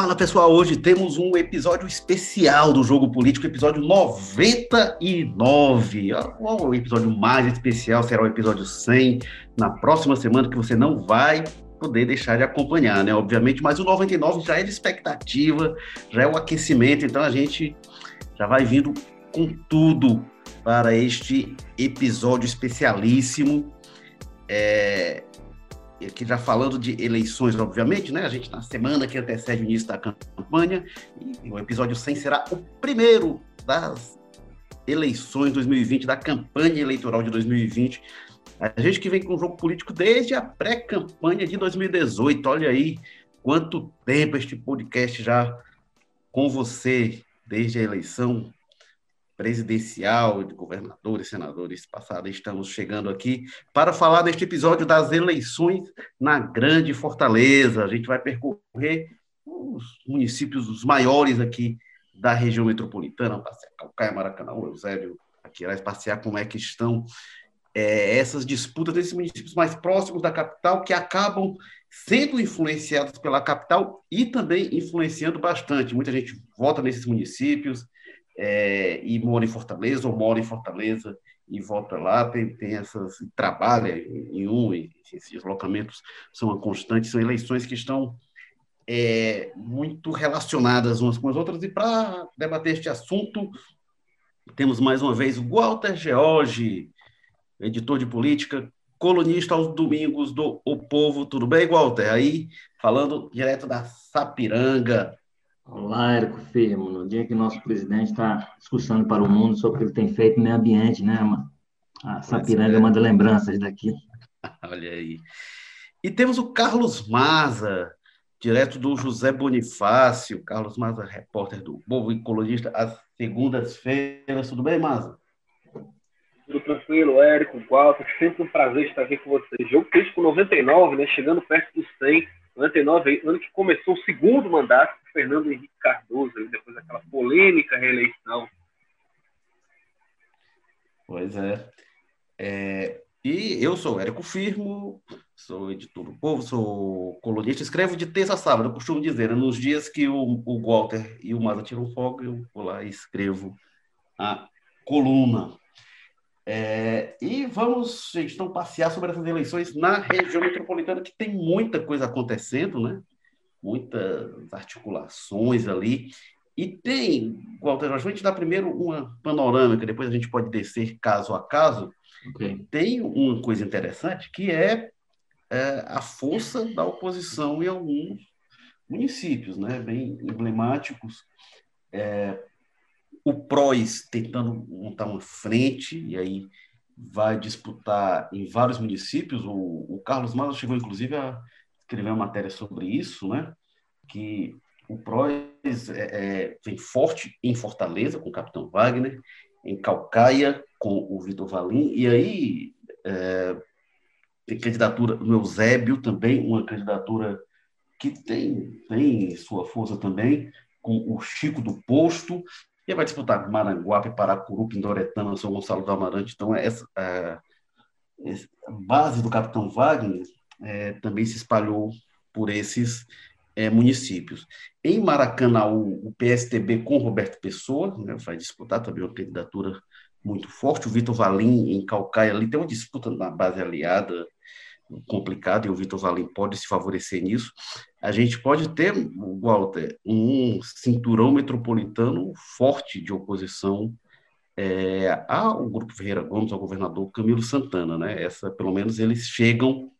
Fala pessoal, hoje temos um episódio especial do Jogo Político, episódio 99. O episódio mais especial será o episódio 100, na próxima semana, que você não vai poder deixar de acompanhar, né? Obviamente, mas o 99 já é de expectativa, já é o aquecimento, então a gente já vai vindo com tudo para este episódio especialíssimo. É, aqui já falando de eleições, obviamente, né? A gente na semana que antecede o início da campanha, e o episódio 100 será o primeiro das eleições 2020, da campanha eleitoral de 2020. A gente que vem com o jogo político desde a pré-campanha de 2018. Olha aí quanto tempo este podcast já com você, desde a eleição presidencial, de governadores, senadores passada, estamos chegando aqui para falar neste episódio das eleições na Grande Fortaleza. A gente vai percorrer os municípios os maiores aqui da região metropolitana, passear Calcaia, Maracanã, Eusébio, aqui irá passear como é que estão é, essas disputas desses municípios mais próximos da capital que acabam sendo influenciados pela capital e também influenciando bastante. Muita gente vota nesses municípios, é, e mora em Fortaleza, ou mora em Fortaleza e volta lá, tem, tem essas, trabalha em um, esses deslocamentos são uma constante, são eleições que estão é, muito relacionadas umas com as outras, e para debater este assunto, temos mais uma vez o Walter George, editor de política, colunista aos domingos do O Povo. Tudo bem, Walter? Aí, falando direto da Sapiranga, Olá, Érico Firmo. No dia que nosso presidente está discussando para o mundo sobre o que ele tem feito no meio ambiente, né, mano? A Sapiranga é. manda lembranças daqui. Olha aí. E temos o Carlos Maza, direto do José Bonifácio. Carlos Maza, repórter do Povo e colunista, às segundas-feiras. Tudo bem, Maza? Tudo tranquilo, Érico, Walter. Sempre um prazer estar aqui com vocês. Jogo crítico 99, né? Chegando perto dos 100 99, ano que começou o segundo mandato do Fernando Henrique Cardoso, depois daquela polêmica reeleição. Pois é. é. E eu sou Érico Firmo, sou editor do Povo, sou colunista, escrevo de terça a sábado, eu costumo dizer, nos dias que o, o Walter e o Maza tiram folga, eu vou lá e escrevo a coluna. É, e vamos, gente, então, passear sobre essas eleições na região metropolitana, que tem muita coisa acontecendo, né? Muitas articulações ali. E tem, Walter, a gente dá primeiro uma panorâmica, depois a gente pode descer caso a caso. Okay. Tem uma coisa interessante que é, é, a força da oposição em alguns municípios, né? Bem emblemáticos. É, o PROS tentando montar uma frente, e aí vai disputar em vários municípios. O, o Carlos Maza chegou, inclusive, a escrever uma matéria sobre isso, né? que o PROS é, é, vem forte em Fortaleza, com o Capitão Wagner, em Calcaia, com o Vitor Valim, e aí é, tem candidatura no Eusébio também, uma candidatura que tem, tem sua força também, com o Chico do Posto, e vai disputar Maranguape, Paracuru, Pindoretama, São Gonçalo do Amarante. Então, essa a, a base do Capitão Wagner é, também se espalhou por esses é, municípios. Em Maracanã, o, PSTB com Roberto Pessoa né, vai disputar também uma candidatura muito forte. O Vitor Valim, em Calcaia, ali tem uma disputa na base aliada complicado e o Vitor Valim pode se favorecer nisso. A gente pode ter, Walter, um cinturão metropolitano forte de oposição é, ao Grupo Ferreira Gomes, ao governador Camilo Santana, né? Essa, pelo menos, eles chegam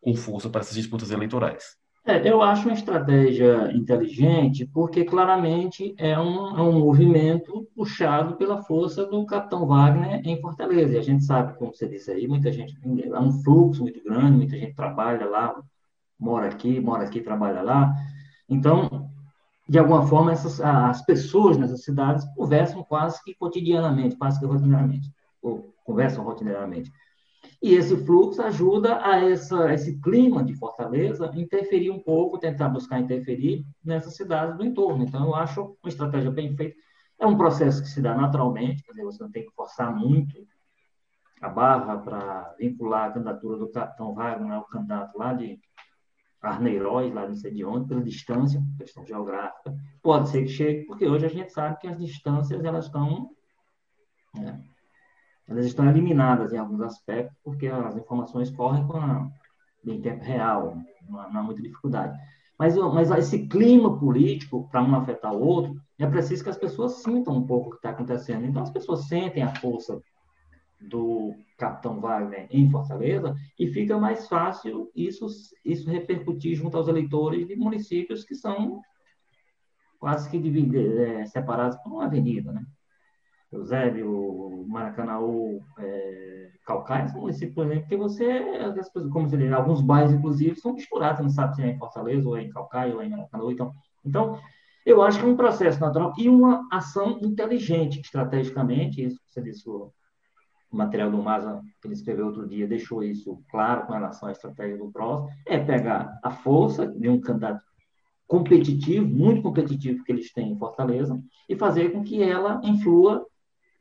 com força para essas disputas eleitorais. É, eu acho uma estratégia inteligente, porque claramente é um, é um movimento puxado pela força do capitão Wagner em Fortaleza. E a gente sabe, como você disse aí, muita gente, é um fluxo muito grande, muita gente trabalha lá, mora aqui, mora aqui, trabalha lá. Então, de alguma forma, essas, as pessoas nessas cidades conversam quase que cotidianamente, quase que rotineiramente, ou conversam rotineiramente. E esse fluxo ajuda a essa, esse clima de Fortaleza interferir um pouco, tentar buscar interferir nessas cidades do entorno. Então, eu acho uma estratégia bem feita. É um processo que se dá naturalmente, quer dizer, você não tem que forçar muito a barra para vincular a candidatura do capitão Wagner ao candidato lá de, Arneiroz, lá não sei de onde, pela distância, questão geográfica. Pode ser que chegue, porque hoje a gente sabe que as distâncias elas estão né, elas estão eliminadas em alguns aspectos, porque as informações correm com a, em tempo real, não há, não há muita dificuldade. Mas, mas esse clima político, para um afetar o outro, é preciso que as pessoas sintam um pouco o que está acontecendo. Então, as pessoas sentem a força do capitão Wagner em Fortaleza e fica mais fácil isso, isso repercutir junto aos eleitores de municípios que são quase que divididos, é, separados por uma avenida, né? Eusébio, Maracanaú, é, Calcaia, são municípios, por exemplo, que você, como se diz, alguns bairros, inclusive, são misturados, não sabe se é em Fortaleza, ou é em Calcaia, ou é em Maracanaú. Então, então, eu acho que é um processo natural e uma ação inteligente, estrategicamente, isso que você disse, o material do Maza, que ele escreveu outro dia, deixou isso claro com relação à estratégia do PROS, é pegar a força de um candidato competitivo, muito competitivo que eles têm em Fortaleza, e fazer com que ela influa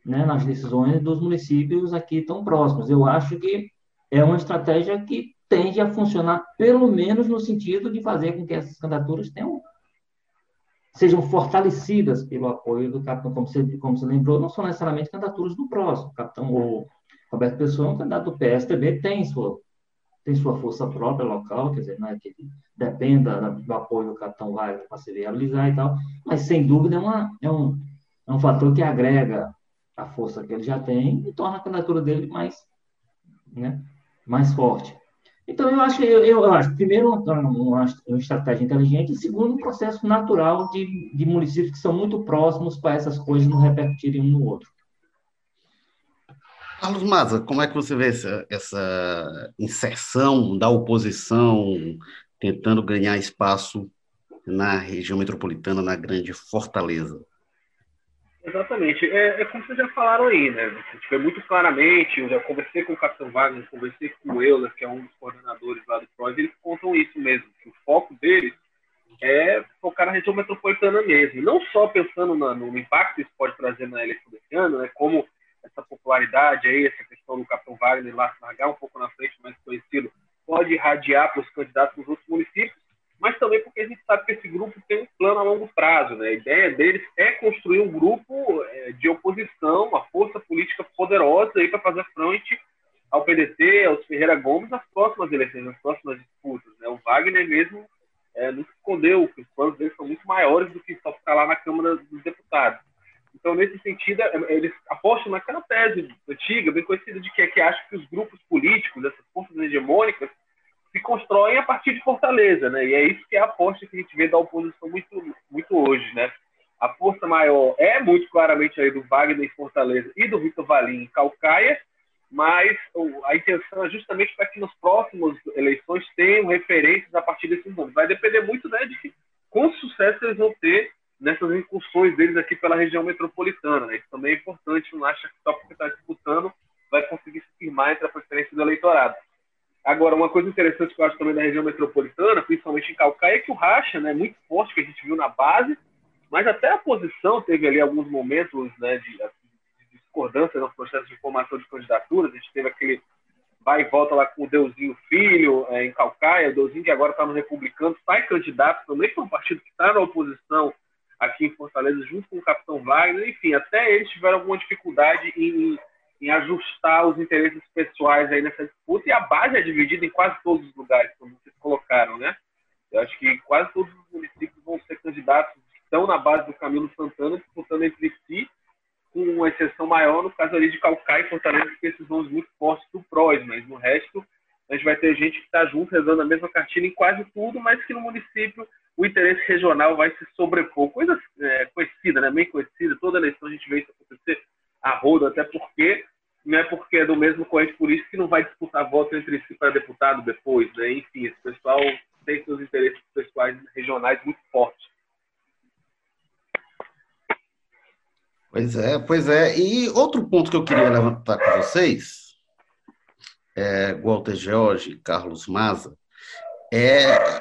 né, nas decisões dos municípios aqui tão próximos. Eu acho que é uma estratégia que tende a funcionar, pelo menos no sentido de fazer com que essas candidaturas tenham, sejam fortalecidas pelo apoio do capitão, como você, como você lembrou, não são necessariamente candidaturas do próximo. O capitão o Roberto Pessoa, um candidato do PSDB, tem sua, tem sua força própria local, quer dizer, não é que dependa do apoio do capitão Wagner para se viabilizar e tal, mas sem dúvida é, uma, é, um, é um fator que agrega a força que ele já tem e torna a candidatura dele mais, né, mais forte. Então, eu acho, eu, eu acho primeiro, uma, uma, estratégia inteligente, e segundo, um processo natural de, de municípios que são muito próximos para essas coisas não repercutirem um no outro. Carlos Maza, como é que você vê essa, essa inserção da oposição tentando ganhar espaço na região metropolitana, na grande Fortaleza? Exatamente. É, é, como vocês já falaram aí, né? Gente vê muito claramente, eu já conversei com o Capitão Wagner, conversei com o Euler, que é um dos coordenadores lá do PROS, eles contam isso mesmo, que o foco deles é focar na região metropolitana mesmo. Não só pensando na, no impacto que isso pode trazer na eleição desse ano, né? Como essa popularidade aí, essa questão do Capitão Wagner lá largar um pouco na frente, mais conhecido, pode irradiar para os candidatos nos outros municípios, mas também porque a gente sabe que esse grupo tem um plano a longo prazo. Né? A ideia deles é construir um grupo é, de oposição, uma força política poderosa para fazer frente ao PDT, aos Ferreira Gomes, nas próximas eleições, nas próximas disputas. Né? O Wagner mesmo é, não se escondeu, que os planos deles são muito maiores do que só ficar lá na Câmara dos Deputados. Então, nesse sentido, é, eles apostam naquela tese antiga, bem conhecida, de que, que acha que os grupos políticos, essas forças hegemônicas, se constroem a partir de Fortaleza, né? E é isso que é a aposta que a gente vê da oposição muito, muito hoje, né? A força maior é muito claramente aí do Wagner em Fortaleza e do Vitor Valim em Calcaia, mas a intenção é justamente para que nos próximos eleições tenham referências a partir desses nomes. Vai depender muito né, de que, sucesso eles vão ter nessas incursões deles aqui pela região metropolitana. Né? Isso também é importante, não acha que só porque está disputando vai conseguir se firmar entre a preferência do eleitorado. Agora, uma coisa interessante que eu acho também da região metropolitana, principalmente em Calcaia, é que o racha né, é muito forte, que a gente viu na base, mas até a posição teve ali alguns momentos né, de, de discordância no processo de formação de candidaturas. A gente teve aquele vai e volta lá com o Deusinho Filho é, em Calcaia, o Deusinho que agora está no Republicano, sai candidato também para um partido que está na oposição aqui em Fortaleza, junto com o Capitão Wagner. Enfim, até eles tiveram alguma dificuldade em em ajustar os interesses pessoais aí nessa disputa e a base é dividida em quase todos os lugares, como vocês colocaram, né? Eu acho que quase todos os municípios vão ser candidatos que estão na base do Camilo Santana disputando entre si, com uma exceção maior no caso ali de Calcaia e Fortaleza, que esses nomes muito fortes do PROS, mas no resto a gente vai ter gente que está junto, rezando a mesma cartilha em quase tudo, mas que no município o interesse regional vai se sobrepor. Coisa é, conhecida, né? bem conhecida, toda eleição a gente vê isso acontecer a rodo, até porque não é porque é do mesmo corrente político que não vai disputar voto entre si para deputado depois, né? Enfim, esse pessoal tem seus interesses pessoais regionais muito fortes. Pois é, pois é. E outro ponto que eu queria levantar com vocês, é, Walter George, Carlos Maza, é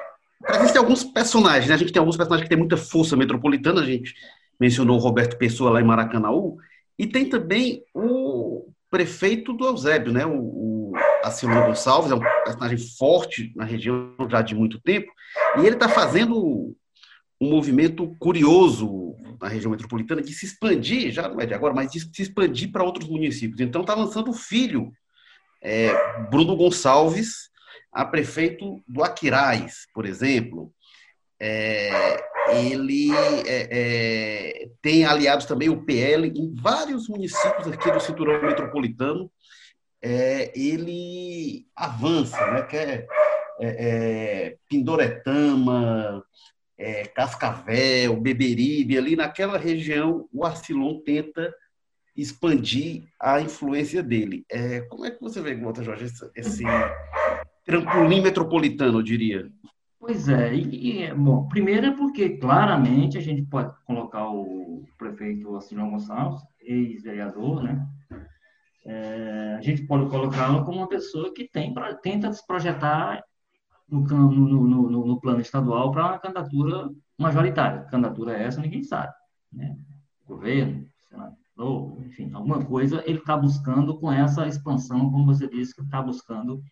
existem alguns personagens, né? A gente tem alguns personagens que têm muita força metropolitana, a gente mencionou o Roberto Pessoa lá em Maracanaú, e tem também o prefeito do Eusébio, né? O, o Acilon Gonçalves, é um personagem forte na região já de muito tempo, e ele está fazendo um movimento curioso na região metropolitana de se expandir, já não é de agora, mas de se expandir para outros municípios. Então está lançando o filho, é, Bruno Gonçalves, a prefeito do Aquiraz, por exemplo. É, ele é, é, tem aliados também o PL em vários municípios aqui do cinturão metropolitano. É, ele avança, né? Quer é, é, Pindoretama, é, Cascavel, Beberibe, ali naquela região, o Arcilon tenta expandir a influência dele. Como é que você vê, Walter Jorge, esse, esse trampolim metropolitano, eu diria? Pois é, e, bom, primeiro é porque claramente a gente pode colocar o prefeito Arcilon Gonçalves, ex-vereador, né? É, a gente pode colocá-lo como uma pessoa que tem, tenta se projetar no, no, no, no plano estadual para uma candidatura majoritária. Candidatura essa, ninguém sabe. Né? Governo, senador, enfim, alguma coisa ele está buscando com essa expansão, como você disse, que está buscando,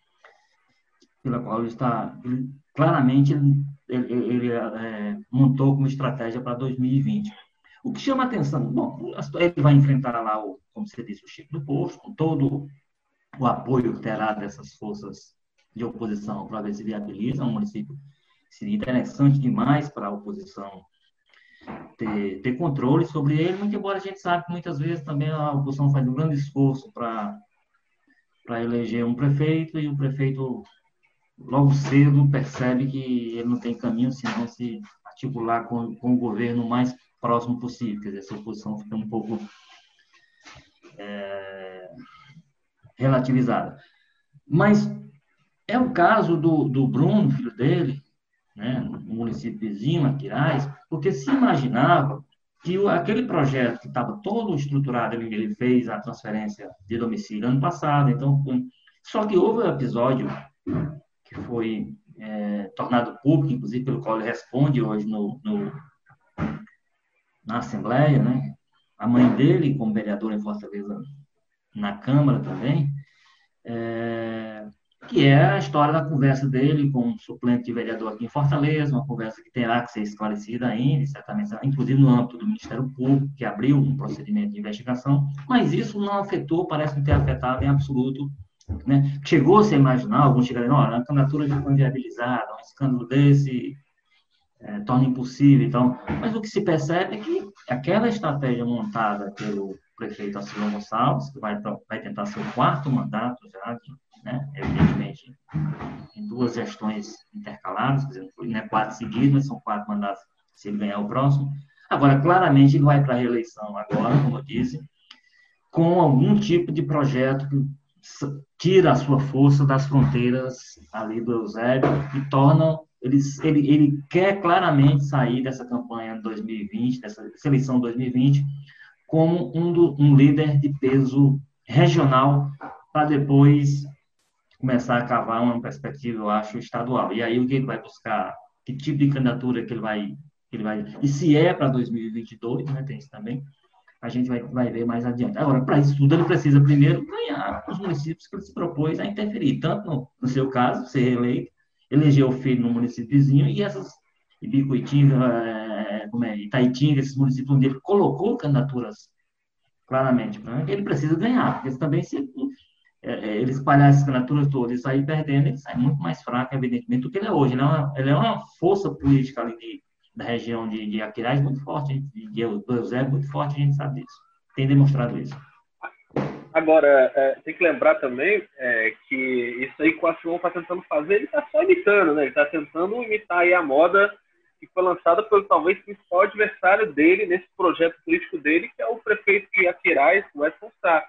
pela qual ele está, ele, claramente, ele, ele, é, montou como estratégia para 2020. O que chama atenção, bom, ele vai enfrentar lá, o, como você disse, o Chico do Posto, com todo o apoio que terá dessas forças de oposição para ver se viabiliza um município. Seria interessante demais para a oposição ter, ter controle sobre ele, muito embora a gente sabe que muitas vezes também a oposição faz um grande esforço para eleger um prefeito e o prefeito logo cedo percebe que ele não tem caminho senão se articular com, com o governo o mais próximo possível. Quer dizer, essa oposição fica um pouco é, relativizada. Mas é o caso do, do Bruno, filho dele, né, no município vizinho, Aquiraz, porque se imaginava que o, aquele projeto que estava todo estruturado, ele, ele, fez a transferência de domicílio ano passado, então, só que houve um episódio que foi é, tornado público, inclusive pelo qual ele responde hoje no, no, na Assembleia, né? A mãe dele, como vereadora em Fortaleza, na Câmara também, é, que é a história da conversa dele com um suplente de vereador aqui em Fortaleza, uma conversa que terá que ser esclarecida ainda, certamente, inclusive no âmbito do Ministério Público, que abriu um procedimento de investigação, mas isso não afetou, parece não ter afetado em absoluto. Né? Chegou-se a imaginar, alguns chegaram, olha, a candidatura já foi viabilizada, um escândalo desse é, torna impossível, então, mas o que se percebe é que aquela estratégia montada pelo prefeito Acilon Gonçalves, que vai, vai tentar seu quarto mandato já, né? evidentemente, em duas gestões intercaladas, quer dizer, não é quatro seguidos, mas são quatro mandatos se ele ganhar o próximo. Agora, claramente, ele vai para a reeleição agora, como eu disse, com algum tipo de projeto que tira a sua força das fronteiras ali do Eusébio e torna ele, ele, ele quer claramente sair dessa campanha de 2020, dessa seleção 2020, como um, do, um líder de peso regional para depois começar a cavar uma perspectiva, eu acho, estadual. E aí o que ele vai buscar? Que tipo de candidatura que ele vai... Que ele vai e se é para 2022, né, tem isso também, a gente vai, vai ver mais adiante. Agora, para isso tudo, ele precisa primeiro ganhar os municípios que ele se propôs a interferir, tanto no, no seu caso, ser reeleito, eleger o filho no município vizinho, e essas Ibicuitinga, é, como é, Itaitinga, esses municípios onde ele colocou candidaturas claramente, né, ele precisa ganhar, porque também se é, ele espalhar essas candidaturas todas e sair perdendo, ele sai muito mais fraco, evidentemente, do que ele é hoje. Ele é uma, ele é uma força política ali de, da região de, de muito forte, de, de Eusébio muito forte, a gente sabe disso. Tem demonstrado isso. Agora, é, tem que lembrar também é, que isso aí que o Acion está tentando fazer, ele está só imitando, né? Ele está tentando imitar aí a moda que foi lançada pelo talvez principal adversário dele nesse projeto político dele, que é o prefeito de Aquiraz, o Edson Sá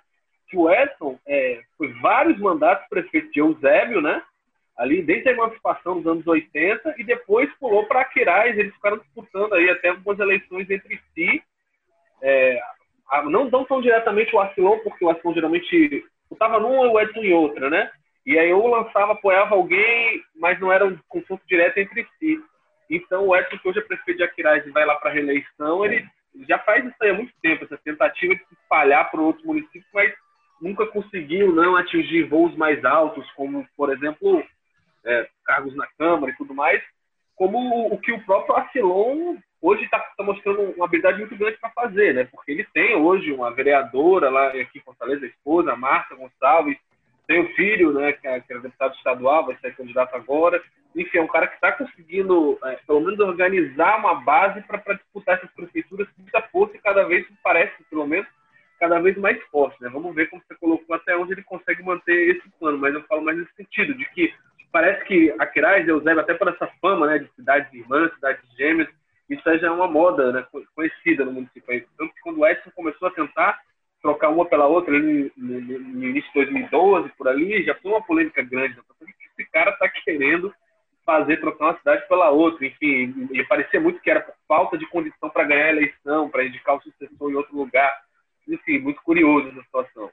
que o Edson é, foi vários mandatos prefeito de Eusébio, né? Ali desde a emancipação dos anos 80 e depois pulou para Aquiraz, eles ficaram disputando aí até algumas eleições entre si. É, não, não tão diretamente o Arcilon, porque o Arcilon geralmente estava numa e o Edson em outra, né? E aí eu lançava, apoiava alguém, mas não era um confronto direto entre si. Então o Edson, que hoje é prefeito de Aquiraz e vai lá para reeleição, ele já faz isso aí há muito tempo, essa tentativa de se espalhar para outros municípios, mas nunca conseguiu não atingir voos mais altos, como, por exemplo, é, cargos na Câmara e tudo mais, como o que o próprio Acilon hoje está tá mostrando uma habilidade muito grande para fazer, né? Porque ele tem hoje uma vereadora lá aqui em Fortaleza, a esposa, Marta Gonçalves, tem o filho, né, que é, que é deputado estadual, vai ser candidato agora. Enfim, é um cara que está conseguindo, é, pelo menos, organizar uma base para disputar essas prefeituras com muita força e cada vez, parece, pelo menos, cada vez mais forte. Né? Vamos ver como você colocou até onde ele consegue manter esse plano, mas eu falo mais nesse sentido, de que parece que a Quirais e Eusébio, até por essa fama né, de cidades irmãs, cidades gêmeas, isso já é uma moda né, conhecida no município. Tanto que quando o Edson começou a tentar trocar uma pela outra ali no, no, no início de 2012, por ali, já foi uma polêmica grande. Né? Esse cara está querendo fazer trocar uma cidade pela outra? Enfim, e parecia muito que era por falta de condição para ganhar a eleição, para indicar o sucessor em outro lugar. Enfim, muito curioso essa situação.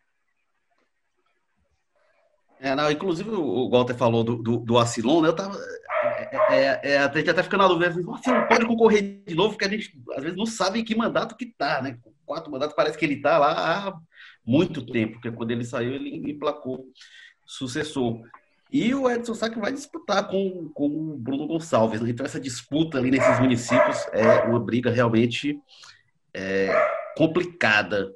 É, não, inclusive o Walter falou do, do, do Acilon, né? Eu tava. É, é, é, a gente até fica na dúvida, o Acilon pode concorrer de novo, porque a gente às vezes não sabe em que mandato que tá, né? Quatro mandatos, parece que ele tá lá há muito tempo, porque quando ele saiu, ele emplacou sucessor. E o Edson Sack vai disputar com, com o Bruno Gonçalves. Né? Então, essa disputa ali nesses municípios é uma briga realmente é, complicada.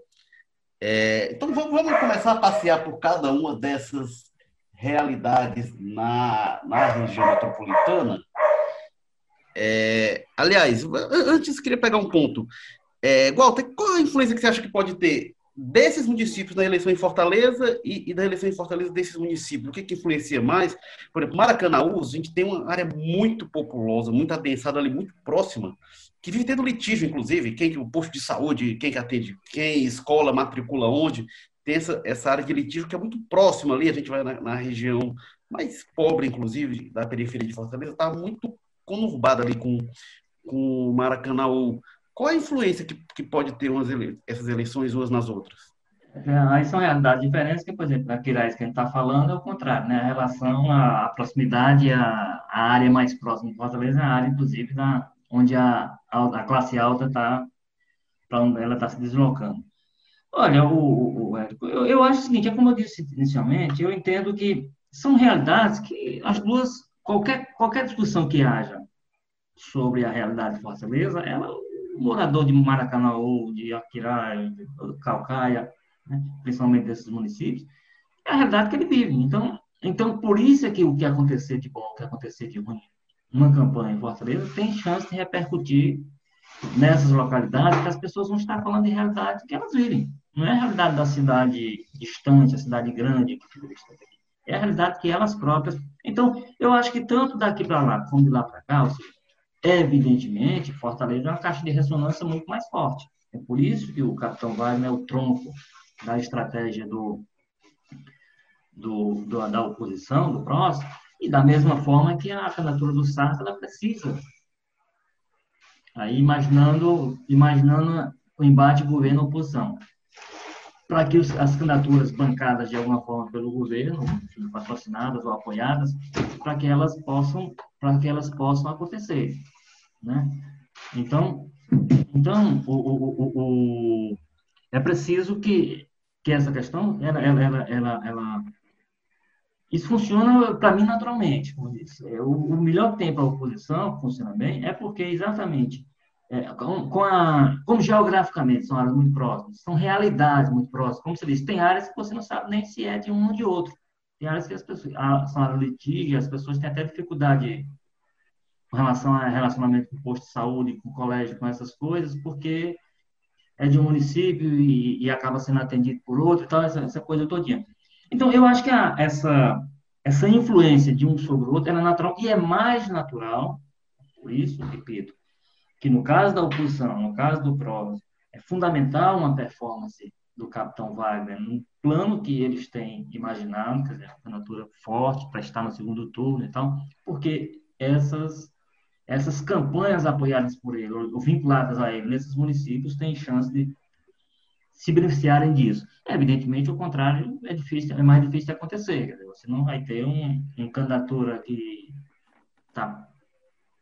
É, então, vamos, vamos começar a passear por cada uma dessas realidades na, na região metropolitana. É, aliás, antes queria pegar um ponto. É, Walter, qual a influência que você acha que pode ter desses municípios na eleição em Fortaleza e, e da eleição em Fortaleza desses municípios? O que, que influencia mais? Por exemplo, Maracanaú, a gente tem uma área muito populosa, muito adensada ali, muito próxima, que vive tendo litígio, inclusive, quem o posto de saúde, quem que atende quem, escola, matricula onde tem essa, essa área de litígio que é muito próxima ali, a gente vai na, na região mais pobre, inclusive, da periferia de Fortaleza, está muito conurbada ali com, com Maracanã. Qual a influência que, que pode ter umas ele, essas eleições umas nas outras? É, aí são realidades diferentes, que, por exemplo, na Quirais que a gente está falando é o contrário, né? A relação, a proximidade, a, a área mais próxima de Fortaleza é a área, inclusive, da, onde a, a, a classe alta está, para onde ela está se deslocando. Olha, o, o, Érico, eu, eu acho o seguinte, é como eu disse inicialmente, eu entendo que são realidades que as duas, qualquer, qualquer discussão que haja sobre a realidade de Fortaleza, ela, o morador de Maracanaú, de Aquirai, de Calcaia, né, principalmente desses municípios, é a realidade que ele vive. Então, então, por isso é que o que acontecer de bom, o que acontecer de ruim, uma campanha em Fortaleza, tem chance de repercutir nessas localidades que as pessoas vão estar falando de realidade que elas vivem. Não é a realidade da cidade distante, a cidade grande que. É a realidade que elas próprias. Então, eu acho que tanto daqui para lá como de lá para cá, seja, evidentemente, Fortaleza é uma caixa de ressonância muito mais forte. É por isso que o Capitão Wagner é o tronco da estratégia do, do, do, da oposição, do próximo, e da mesma forma que a candidatura do Sartre ela precisa. Aí, imaginando, imaginando o embate governo-oposição para que as candidaturas bancadas de alguma forma pelo governo, patrocinadas ou apoiadas, para que elas possam, para que elas possam acontecer, né? Então, então o, o, o, é preciso que que essa questão, ela, ela, ela, ela, ela isso funciona para mim naturalmente, como disse. É, o melhor tempo a oposição funciona bem é porque exatamente é, com, com a, como geograficamente são áreas muito próximas, são realidades muito próximas. Como você disse, tem áreas que você não sabe nem se é de um ou de outro. Tem áreas que as pessoas, são áreas litígio, as pessoas têm até dificuldade com relação a relacionamento com posto de saúde, com colégio, com essas coisas, porque é de um município e, e acaba sendo atendido por outro e tal, essa, essa coisa todinha. Então, eu acho que a, essa, essa influência de um sobre o outro é natural e é mais natural, por isso, repito, que no caso da oposição, no caso do PROS, é fundamental uma performance do capitão Wagner no plano que eles têm imaginado, quer dizer, uma candidatura forte para estar no segundo turno e tal, porque essas essas campanhas apoiadas por ele ou vinculadas a ele nesses municípios têm chance de se beneficiarem disso. Evidentemente, o contrário é difícil, é mais difícil de acontecer. Dizer, você não vai ter um, um candidatura que está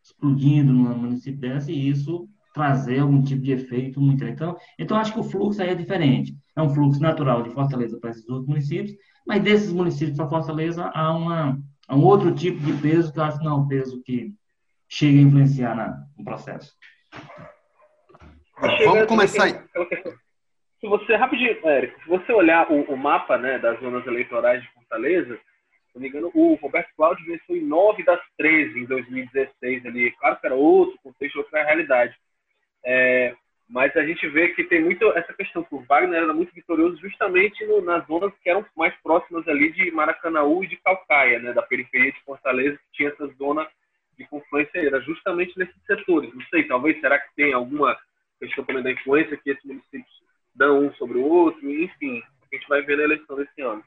explodindo numa município dessa e isso trazer algum tipo de efeito muito. Então, então acho que o fluxo aí é diferente. é um fluxo natural de Fortaleza para esses outros municípios, mas desses municípios para Fortaleza há, uma, há um outro tipo de peso que eu acho que não é um peso que chega a influenciar na, no processo. Vamos começar. Se você, rapidinho, Érico, se você olhar o, o, mapa né, das zonas eleitorais de Fortaleza, não me engano, o Roberto Cláudio venceu em nove das 13 em 2016 ali. Claro que era outro contexto, outra realidade. É, mas a gente vê que tem muito essa questão que o Wagner era muito vitorioso justamente no, nas zonas que eram mais próximas ali de Maracanaú e de Calcaia, né, da periferia de Fortaleza, que tinha essa zona de confluência, era justamente nesses setores. Não sei, talvez, será que tem alguma questão também da influência que esses municípios dão um sobre o outro, enfim, a gente vai ver na eleição desse ano.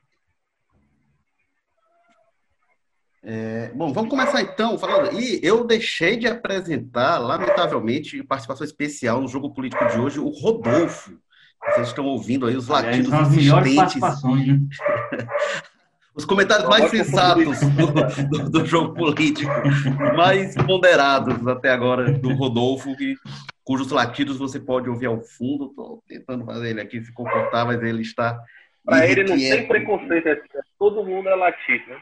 É, bom, vamos começar então falando. E eu deixei de apresentar, lamentavelmente, participação especial no jogo político de hoje, o Rodolfo. Vocês estão ouvindo aí os latidos Aliás, insistentes. Né? os comentários mais sensatos do, do, do, jogo político, mais ponderados até agora do Rodolfo, que, cujos latidos você pode ouvir ao fundo. Estou tentando fazer ele aqui se comportar, mas ele está. Para ele não tem preconceito, é, todo mundo é latido. Né?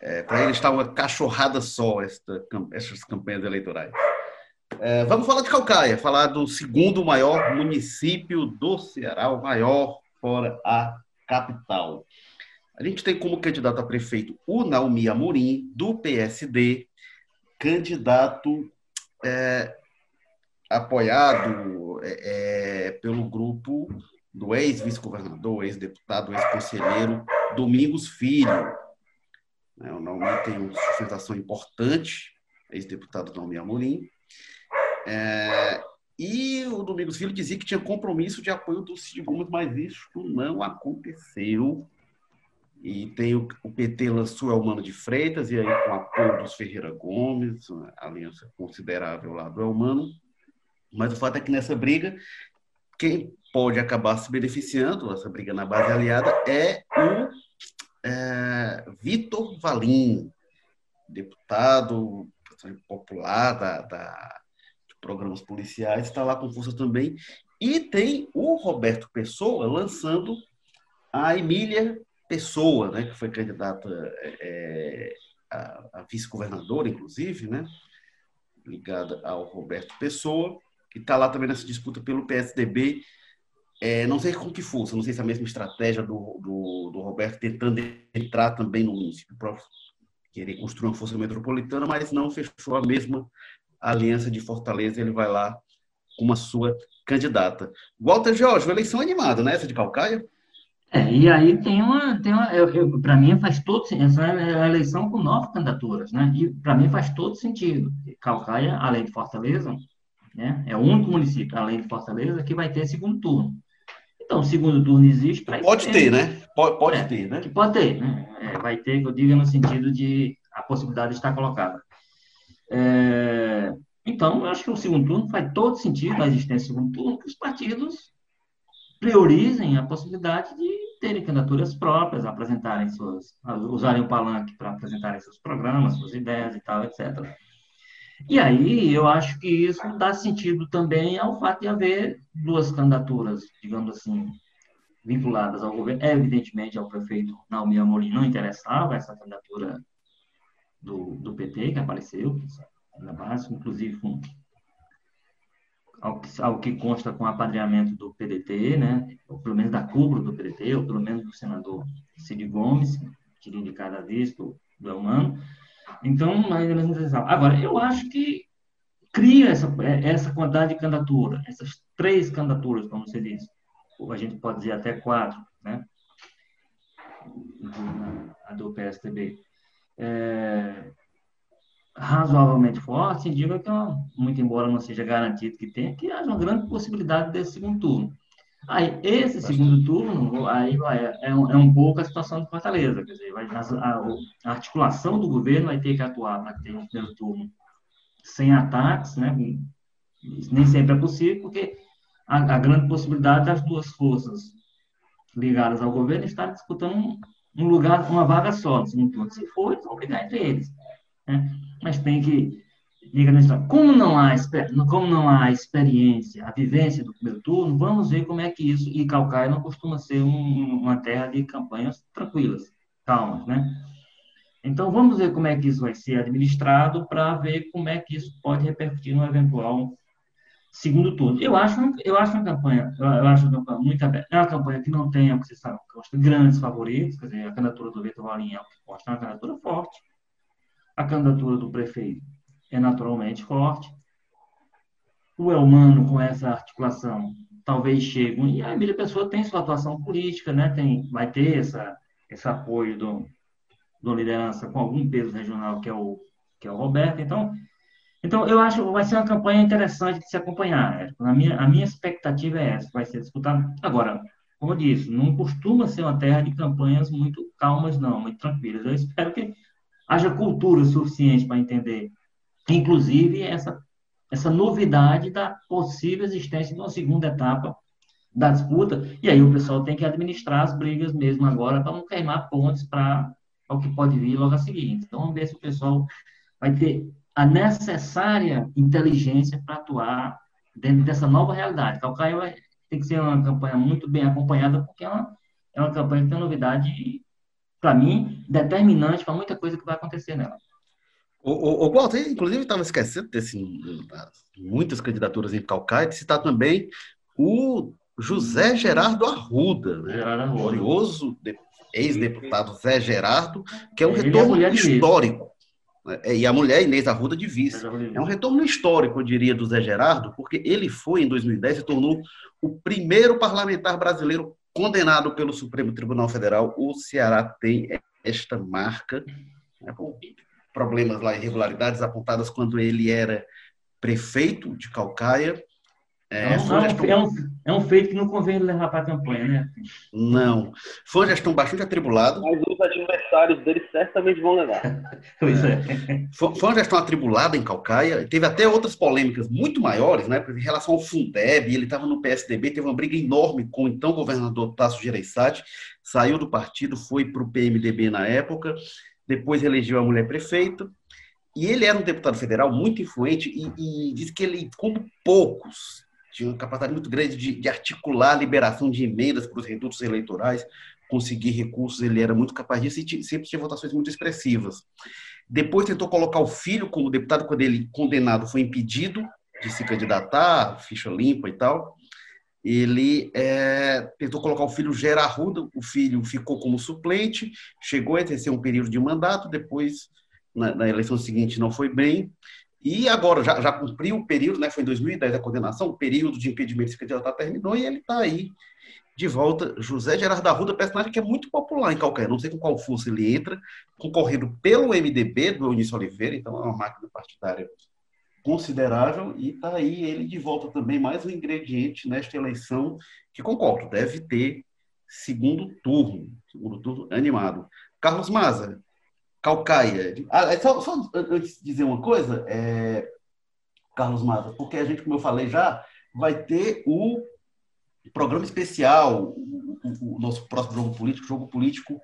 É, para ele está uma cachorrada só esta, essas campanhas eleitorais. É, vamos falar de Calcaia, falar do segundo maior município do Ceará, o maior fora a capital. A gente tem como candidato a prefeito o Naomi Amorim, do PSD, candidato é, apoiado é, é pelo grupo do ex-vice-governador, ex-deputado, ex-conselheiro Domingos Filho. Né, o Naomi tem uma sustentação importante, ex-deputado Naomi Amorim. É, e o Domingos Filho dizia que tinha compromisso de apoio do Cid Gomes, mas isso não aconteceu. E tem o, o PT lançou Elmano de Freitas, e aí com apoio dos Ferreira Gomes, aliança considerável lá do Elmano. Mas o fato é que nessa briga, quem pode acabar se beneficiando, essa briga na base aliada, é o é, Vitor Valim, deputado popular da, da, de programas policiais, está lá com força também. E tem o Roberto Pessoa lançando a Emília Pessoa, né, que foi candidata é, a, a vice-governadora, inclusive, né, ligada ao Roberto Pessoa, que está lá também nessa disputa pelo PSDB é, não sei com que força, não sei se é a mesma estratégia do, do, do Roberto tentando entrar também no município para querer construir uma força metropolitana, mas não fechou a mesma aliança de Fortaleza, ele vai lá com uma sua candidata. Walter Jorge, eleição animada, né? Essa de Calcaia? É, e aí tem uma, tem uma para mim faz todo essa é a eleição com nove candidaturas, né? E para mim faz todo sentido. Calcaia, além de Fortaleza, né, é o único município, além de Fortaleza, que vai ter segundo turno. Então, o segundo turno existe para Pode ter, né? Pode, pode é, ter, né? Que pode ter, né? É, vai ter, que eu diga, no sentido de a possibilidade de estar colocada. É, então, eu acho que o segundo turno faz todo sentido, a existência do segundo turno, que os partidos priorizem a possibilidade de terem candidaturas próprias, apresentarem suas, usarem o palanque para apresentarem seus programas, suas ideias e tal, etc. E aí eu acho que isso dá sentido também ao fato de haver duas candidaturas, digamos assim, vinculadas ao governo. É, evidentemente, ao prefeito Naomi Amorim não interessava essa candidatura do, do PT que apareceu, na base, inclusive com, ao, que, ao que consta com o apadreamento do PDT, né, ou pelo menos da cúpula do PDT, ou pelo menos do senador Cid Gomes, que de cada vez do, do Elmano. Então, mais menos Agora, eu acho que cria essa, essa quantidade de candidatura, essas três candidaturas, como você disse, ou a gente pode dizer até quatro, né? A do PSTB. É, razoavelmente forte, indica que, muito embora não seja garantido que tenha, que haja uma grande possibilidade desse segundo turno. Aí, esse segundo turno, aí vai, é, um, é um pouco a situação de Fortaleza, quer dizer, vai, a, a, articulação do governo vai ter que atuar para ter um primeiro turno sem ataques, né? Nem sempre é possível, porque a, a, grande possibilidade das duas forças ligadas ao governo estar disputando um, um lugar, uma vaga só no segundo turno. Se for, eles vão brigar entre eles. Né? Mas tem que diga como não há como não há experiência, a vivência do primeiro turno, vamos ver como é que isso e Calcaia não costuma ser um, uma terra de campanhas tranquilas, calmas, né? Então vamos ver como é que isso vai ser administrado para ver como é que isso pode repercutir no eventual segundo turno. Eu acho, eu acho uma campanha, eu acho uma campanha muito aberta. É uma campanha que não tem, o que vocês sabem, grandes favoritos, quer dizer, a candidatura do Vitor Valinha é que uma candidatura forte. A candidatura do prefeito é naturalmente forte. O Elmano, com essa articulação, talvez chegue. E a Emília Pessoa tem sua atuação política, né? tem, vai ter essa, esse apoio do, do liderança com algum peso regional, que é o, que é o Roberto. Então, então, eu acho que vai ser uma campanha interessante de se acompanhar. A minha, a minha expectativa é essa, vai ser disputada. Agora, como eu disse, não costuma ser uma terra de campanhas muito calmas, não, muito tranquilas. Eu espero que haja cultura suficiente para entender, inclusive, essa, essa novidade da possível existência de uma segunda etapa da disputa. E aí o pessoal tem que administrar as brigas mesmo agora para não queimar pontes para o que pode vir logo a seguir. Então, vamos ver se o pessoal vai ter a necessária inteligência para atuar dentro dessa nova realidade. Calcaia tem que ser uma campanha muito bem acompanhada, porque é uma, é uma campanha que tem novidade, para mim, determinante para muita coisa que vai acontecer nela. O, o, o Walter, inclusive, estava esquecendo desse, muitas candidaturas em Calcaia, de citar também o José Gerardo Arruda, né? Gerardo Arruda. glorioso ex-deputado Zé Gerardo, que é um Ele retorno é histórico. É, e a mulher, Inês Arruda, de vice. É um retorno histórico, eu diria, do Zé Gerardo, porque ele foi, em 2010, e tornou o primeiro parlamentar brasileiro condenado pelo Supremo Tribunal Federal. O Ceará tem esta marca, né, problemas lá, irregularidades apontadas quando ele era prefeito de Calcaia, é, é, um, gestão... é, um, é, um, feito que não convém levar para a campanha, né? Não. Foi uma gestão bastante atribulada. Mas os adversários dele certamente vão levar. pois é. Foi, foi, uma gestão atribulada em Calcaia. Teve até outras polêmicas muito maiores, né? Em relação ao Fundeb, ele estava no PSDB, teve uma briga enorme com o então governador Tasso Gereissati, saiu do partido, foi para o PMDB na época, depois elegeu a mulher prefeito. E ele era um deputado federal muito influente e, e diz que ele, como poucos, tinha uma capacidade muito grande de, de articular a liberação de emendas para os redutos eleitorais, conseguir recursos, ele era muito capaz disso e sempre tinha votações muito expressivas. Depois tentou colocar o filho como deputado, quando ele, condenado, foi impedido de se candidatar, ficha limpa e tal. Ele é, tentou colocar o filho Gera Arruda, o filho ficou como suplente, chegou a exercer um período de mandato, depois, na, na eleição seguinte, não foi bem, e agora já, já cumpriu o período, né? Foi em 2010 a condenação, o período de impedimento de se candidatar terminou e ele está aí de volta. José Gerardo Arruda, personagem que é muito popular em qualquer, não sei com qual força ele entra, concorrendo pelo MDB do Eunício Oliveira, então é uma máquina partidária considerável e está aí ele de volta também, mais um ingrediente nesta eleição que concordo, deve ter segundo turno, segundo turno animado. Carlos Maza, Calcaia. Ah, é só, só antes de dizer uma coisa, é, Carlos Mata, porque a gente, como eu falei já, vai ter o programa especial, o, o, o nosso próximo jogo político, jogo político,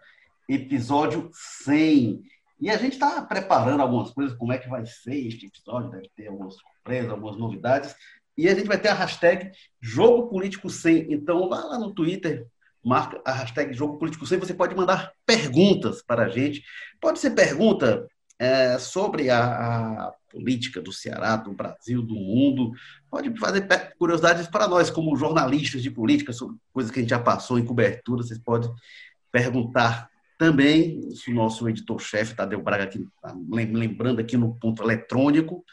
episódio 100. E a gente está preparando algumas coisas, como é que vai ser este episódio, deve ter algumas surpresas, algumas novidades. E a gente vai ter a hashtag Jogo Político 100. Então, vá lá no Twitter, marca a hashtag Jogo Político 100, você pode mandar perguntas para a gente. Pode ser pergunta é, sobre a, a, política do Ceará, do Brasil, do mundo. Pode fazer curiosidades para nós, como jornalistas de política, sobre coisas que a gente já passou em cobertura. Vocês podem perguntar também. O nosso editor-chefe, Tadeu Braga, aqui, tá lembrando aqui no ponto eletrônico.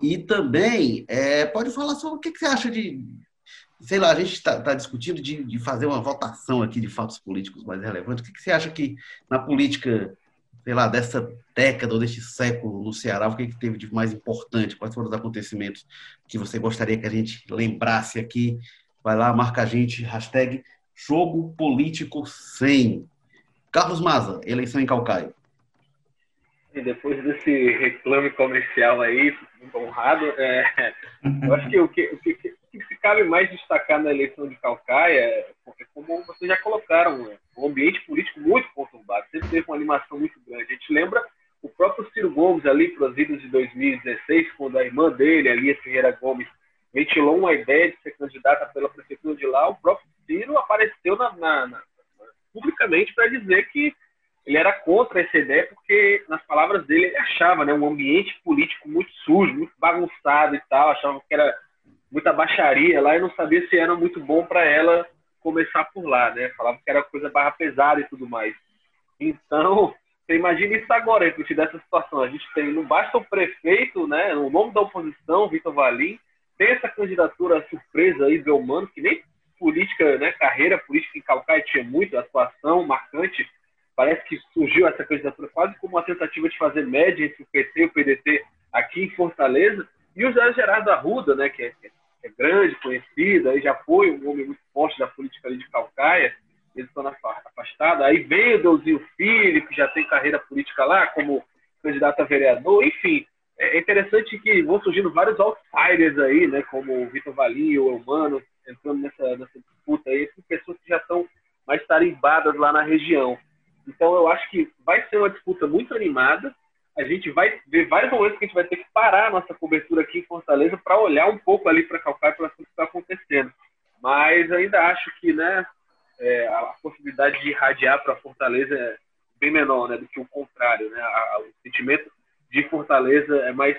E também é, pode falar sobre o que, você acha de sei lá, a gente está tá discutindo de, de, fazer uma votação aqui de fatos políticos mais relevantes. O que, que, você acha que na política, sei lá, dessa década ou deste século no Ceará, o que, que teve de mais importante? Quais foram os acontecimentos que você gostaria que a gente lembrasse aqui? Vai lá, marca a gente, hashtag Jogo Político 100. Carlos Maza, eleição em Calcaia. E depois desse reclame comercial aí, muito honrado, é, eu acho que o que, o que que se cabe mais destacar na eleição de Calcaia é, como vocês já colocaram, né? um ambiente político muito conturbado, sempre teve uma animação muito grande. A gente lembra o próprio Ciro Gomes ali para as idas de 2016, quando a irmã dele, Elia Ferreira Gomes, ventilou uma ideia de ser candidata pela prefeitura de lá, o próprio Ciro apareceu na, na, na, publicamente para dizer que ele era contra essa ideia porque, nas palavras dele, ele achava né, um ambiente político muito sujo, muito bagunçado e tal, achava que era muita baixaria lá e não sabia se era muito bom para ela começar por lá, né? Falava que era coisa barra pesada e tudo mais. Então, você imagina isso agora, a gente dessa situação. A gente tem, não basta o prefeito, né, o nome da oposição, Vitor Valim, tem essa candidatura surpresa aí, Belmano, que nem política, né, carreira política em Calcaia tinha muito, atuação marcante, Parece que surgiu essa candidatura quase como uma tentativa de fazer média entre o PT e o PDT aqui em Fortaleza. E o José Gerardo Arruda, né, que é, que é grande, conhecido, aí já foi um homem muito forte da política ali de Calcaia, eles estão afastados. Aí vem o Deusinho Filho, que já tem carreira política lá, como candidato a vereador. Enfim, é interessante que vão surgindo vários outsiders aí, né, como o Vitor Valinho, o Elmano, entrando nessa, nessa disputa aí, com pessoas que já estão mais tarimbadas lá na região. Então, eu acho que vai ser uma disputa muito animada. A gente vai ver vários momentos que a gente vai ter que parar a nossa cobertura aqui em Fortaleza para olhar um pouco ali para Calcaia para o que está acontecendo. Mas ainda acho que né, é, a possibilidade de irradiar para Fortaleza é bem menor né, do que o contrário. Né? O sentimento de Fortaleza é mais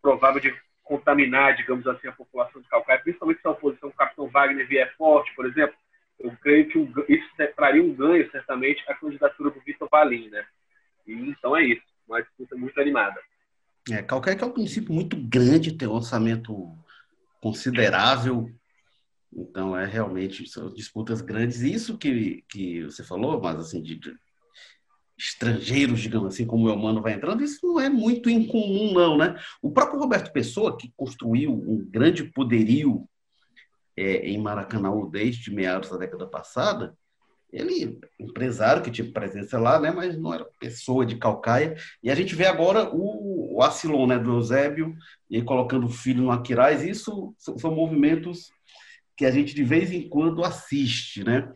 provável de contaminar, digamos assim, a população de Calcaia, principalmente se a oposição do Capitão Wagner vier forte, por exemplo, eu creio que isso traria um ganho, certamente, à candidatura do Vitor Valim, né? E, então é isso, uma disputa muito animada. É, Calcaia que é um município muito grande, tem um orçamento considerável, então é realmente disputas grandes. Isso que, que você falou, mas assim, de, de estrangeiros, digamos assim, como o Elmano vai entrando, isso não é muito incomum, não, né? O próprio Roberto Pessoa, que construiu um grande poderio é, em Maracanã desde meados da década passada, ele empresário que tinha presença lá, né, mas não era pessoa de Calcaia. E a gente vê agora o, o Acilon, né, do Eusébio, e colocando o filho no Aquiraz. Isso são, são, movimentos que a gente de vez em quando assiste, né?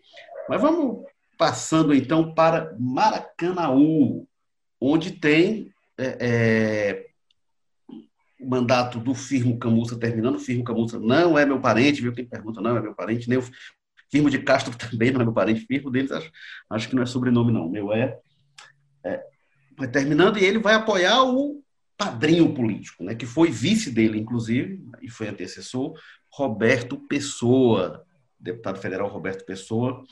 Mas vamos passando então para Maracanaú, onde tem é, é, o mandato do Firmo Camussa terminando. Firmo Camussa não é meu parente, viu? Quem pergunta não é meu parente, nem o Firmo de Castro também não é meu parente. Firmo deles, acho, acho que não é sobrenome, não. Meu é, é. Vai terminando e ele vai apoiar o padrinho político, né? Que foi vice dele, inclusive, e foi antecessor, Roberto Pessoa, deputado federal Roberto Pessoa,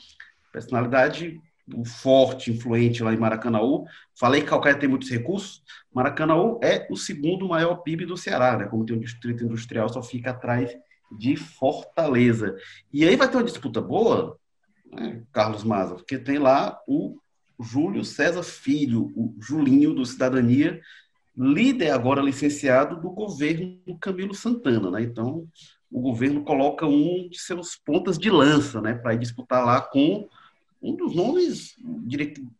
personalidade forte, influente lá em Maracanaú. Falei que Calcaia tem muitos recursos. Maracanaú é o segundo maior PIB do Ceará, né? Como tem um distrito industrial, só fica atrás de Fortaleza. E aí vai ter uma disputa boa, né, Carlos Maza, porque tem lá o Júlio César Filho, o Julinho do Cidadania, líder agora licenciado do governo do Camilo Santana, né? Então, o governo coloca um de seus pontas de lança, né, para disputar lá com um dos nomes,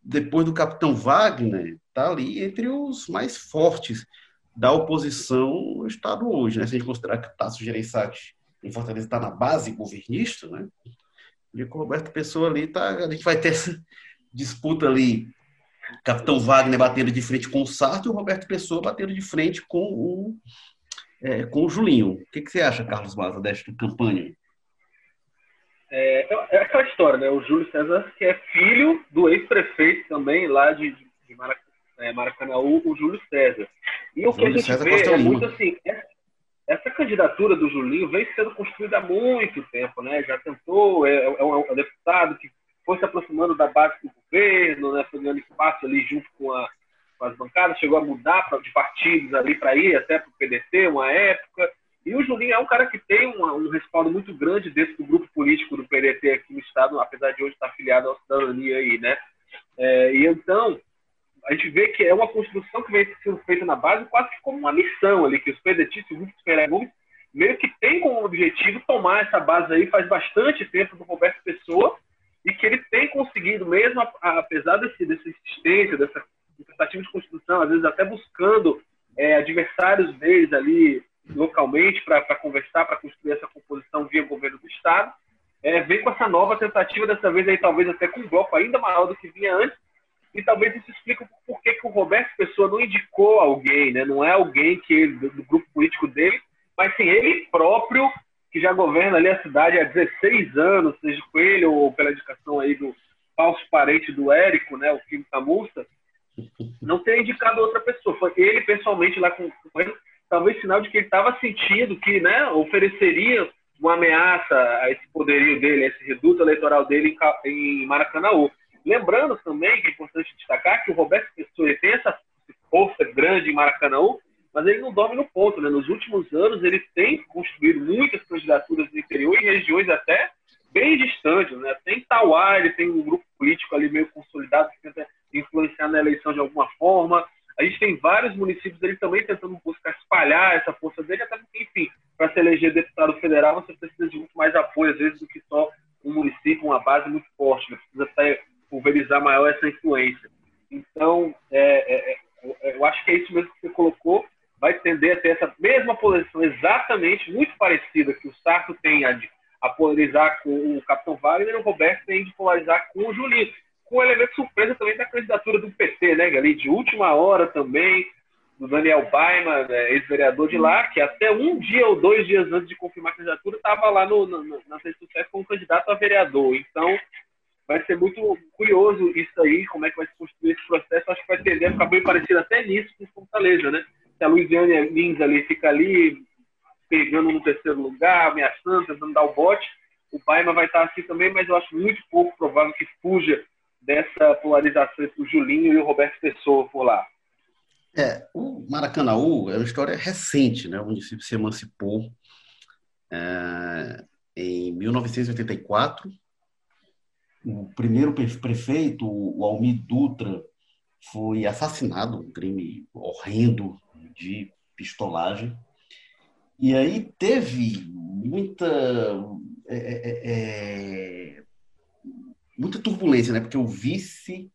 depois do capitão Wagner, está ali entre os mais fortes da oposição no Estado hoje. Né? Se a gente considerar que o Tasso Gereissati em Fortaleza está na base governista, né? e com o Roberto Pessoa ali, tá, a gente vai ter essa disputa ali. Capitão Wagner batendo de frente com o Sarto e o Roberto Pessoa batendo de frente com o, é, com o Julinho. O que, que você acha, Carlos Maza, desta campanha? É, é aquela história, né? O Júlio César, que é filho do ex-prefeito também lá de, de Marac é, Maracanaú, o Júlio César. E o que a gente César vê é muito assim, essa, essa, candidatura do Julinho vem sendo construída há muito tempo, né? Já tentou, é, é, é um, é um deputado que foi se aproximando da base do governo, né? Foi ganhando espaço ali junto com, a, com as bancadas, chegou a mudar pra, de partidos ali para ir até para o PDT uma época. E o Julinho é um cara que tem um, um respaldo muito grande dentro do grupo político do PDT aqui no Estado, apesar de hoje estar afiliado à cidadania aí, né? É, e então, a gente vê que é uma construção que vem sendo feita na base quase que como uma missão ali, que os pedetistas, o grupo Gomes, meio que tem como objetivo tomar essa base aí faz bastante tempo do Roberto Pessoa e que ele tem conseguido, mesmo apesar desse, dessa insistência, dessa tentativa de construção, às vezes até buscando é, adversários deles ali localmente para conversar, para construir essa composição via governo do Estado. É, vem com essa nova tentativa, dessa vez aí talvez até com um bloco ainda maior do que vinha antes, e talvez isso explique por que o Roberto Pessoa não indicou alguém, né? Não é alguém que ele, do, do grupo político dele, mas sim ele próprio que já governa ali a cidade há 16 anos, seja com ele ou pela indicação aí do falso parente do Érico, né, o filho Camusta, não ter indicado outra pessoa. Foi ele pessoalmente lá com, com ele, talvez sinal de que ele estava sentindo que né, ofereceria uma ameaça a esse poderio dele, a esse reduto eleitoral dele em, Maracanãú. Lembrando também que é importante destacar que o Roberto Pessoa tem essa força grande em Maracanãú, mas ele não dorme no ponto. Né? Nos últimos anos, ele tem construído muitas candidaturas no interior em regiões até bem distantes. Né? Tem Tauá, ele tem um grupo político ali meio consolidado que tenta influenciar na eleição de alguma forma. A gente tem vários municípios ele também tentando buscar espalhar essa força dele, até porque, enfim, para se eleger deputado federal, você precisa de muito mais apoio, às vezes, do que só um município, uma base muito forte. Né? Precisa até pulverizar maior essa influência. Então, é, é, é, eu acho que é isso mesmo que você colocou. Vai tender a ter essa mesma posição, exatamente, muito parecida que o Sarto tem a, de, a polarizar com o Capitão Wagner e o Roberto tem de polarizar com o Julito. Com o elemento surpresa também da candidatura do PT, né, ali de última hora também, do Daniel Baima, né, ex-vereador de lá, que até um dia ou dois dias antes de confirmar a candidatura estava lá no, no, nas redes como candidato a vereador. Então, vai ser muito curioso isso aí, como é que vai se construir esse processo. Acho que vai tender a ficar bem parecido até nisso com Fortaleza, né? Se a Luiziane Lins ali fica ali pegando no terceiro lugar, ameaçando, tentando dar o bote, o Baima vai estar assim também, mas eu acho muito pouco provável que fuja dessa polarização entre o Julinho e o Roberto Pessoa por lá. É, o Maracanaú é uma história recente, né? O município se emancipou é, em 1984 o primeiro prefeito, o Almir Dutra, foi assassinado, um crime horrendo de pistolagem. E aí teve muita é, é, é, muita turbulência, né? Porque o vice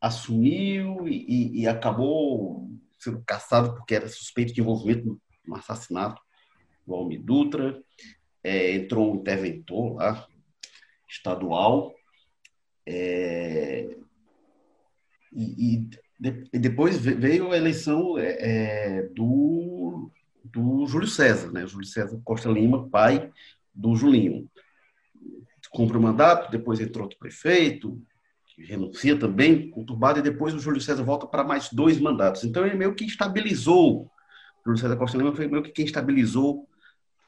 assumiu e, e, acabou sendo caçado porque era suspeito de envolvimento no assassinato do Almir Dutra. É, entrou um interventor lá, estadual, é, e, e, de, e, depois veio a eleição é, é, do, do Júlio César, né? Júlio César Costa Lima, pai do Julinho. Cumpre o mandato, depois entrou outro prefeito, que renuncia também, conturbado, e depois o Júlio César volta para mais dois mandatos. Então ele meio que estabilizou, o Júlio César Costa Lima foi meio que quem estabilizou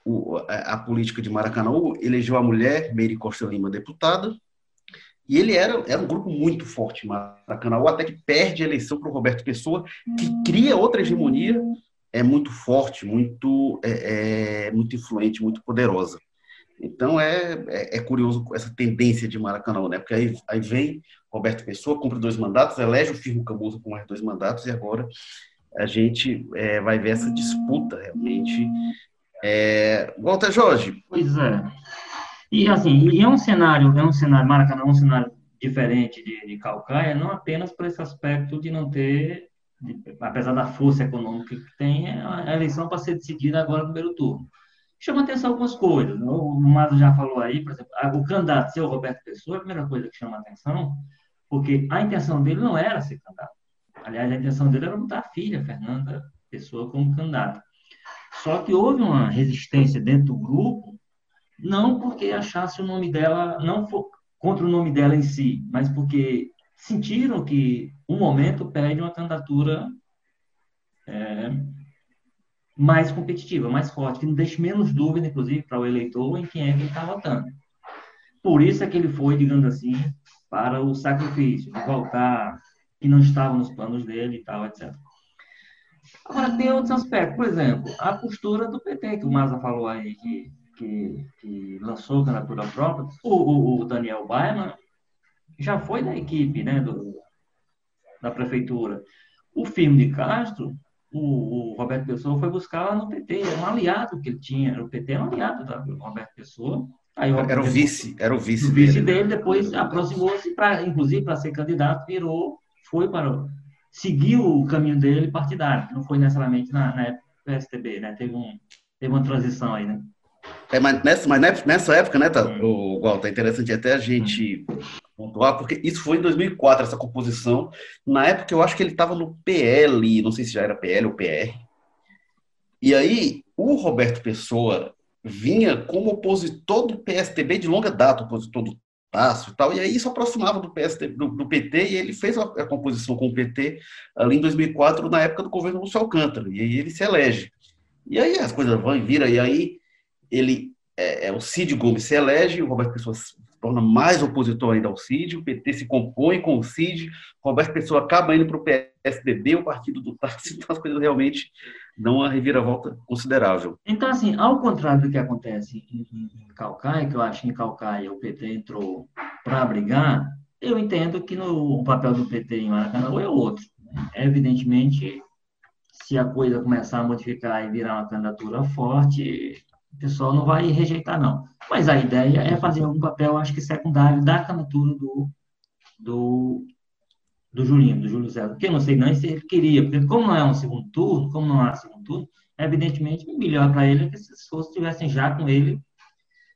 o, a, a, política de Maracanã, elegeu a mulher, Meire Costa Lima, deputada, e ele era, era um grupo muito forte, Maracanã, até que perde a eleição para o Roberto Pessoa, que cria outra hegemonia é muito forte, muito, é, é muito influente, muito poderosa. Então é, é, é, curioso essa tendência de Maracanã, né? Porque aí, aí vem Roberto Pessoa, cumpre dois mandatos, elege o Firmo Camuso com mais dois mandatos, e agora a gente é, vai ver essa disputa realmente. É... Walter Jorge. Pois é. E assim, é um cenário, é um cenário, Maracanã é um cenário diferente de, de Calcaia, não apenas por esse aspecto de não ter, de, apesar da força econômica que tem, é a eleição para ser decidida agora no primeiro turno. Chama atenção algumas coisas. Né? O Mazo já falou aí, por exemplo, o candidato ser o Roberto Pessoa, a primeira coisa que chama atenção, porque a intenção dele não era ser candidato. Aliás, a intenção dele era botar a filha, Fernanda Pessoa, como candidata. Só que houve uma resistência dentro do grupo não porque achasse o nome dela, não for contra o nome dela em si, mas porque sentiram que o momento pede uma candidatura é, mais competitiva, mais forte, que não deixe menos dúvida, inclusive, para o eleitor em quem é que ele está votando. Por isso é que ele foi, digamos assim, para o sacrifício, de voltar, que não estava nos planos dele e tal, etc. Agora, tem outros aspectos. Por exemplo, a postura do PT, que o Maza falou aí, que que, que lançou a candidatura própria, o, o, o, Daniel Baiman já foi da equipe né, do, da prefeitura. O filme de Castro, o, o, Roberto Pessoa foi buscar lá no PT, era um aliado que ele tinha, o PT era um aliado do Roberto Pessoa. Aí, o era o vice, era o vice, o vice dele. dele depois aproximou-se, para inclusive para ser candidato, virou, foi para seguiu o caminho dele partidário, não foi necessariamente na, na época do PSTB, né? Teve, um, teve uma transição aí, né? É, mas, nessa, mas nessa época, né, tá, hum. o Walter, é interessante até a gente pontuar, porque isso foi em 2004, essa composição. Na época, eu acho que ele estava no PL, não sei se já era PL ou PR. E aí, o Roberto Pessoa vinha como opositor do PSDB de longa data, opositor do Tasso e tal, e aí isso aproximava do, PSDB, do, do PT, e ele fez a, composição com o PT ali em 2004, na época do governo Lúcio Alcântara, e aí ele se elege. E aí as coisas vão e viram, e aí ele, é, é, o Cid Gomes se elege, o Roberto Pessoa se torna mais opositor ainda ao Cid, o PT se compõe com o Cid, Roberto Pessoa acaba indo para o PSDB, o partido do Tarso, então as coisas realmente dão uma reviravolta considerável. Então, assim, ao contrário do que acontece em, em Calcaia, que eu acho que em Calcaia o PT entrou para brigar, eu entendo que no, o papel do PT em Maracanã é outro. Né? Evidentemente, se a coisa começar a modificar e virar uma candidatura forte, o pessoal não vai rejeitar, não. Mas a ideia é fazer algum papel, acho que secundário, da candidatura do, do, do Julinho, do Júlio César. Porque eu não sei nem se ele queria, porque como não é um segundo turno, como não há segundo turno, evidentemente, melhor para ele é que esses pessoas estivessem já com ele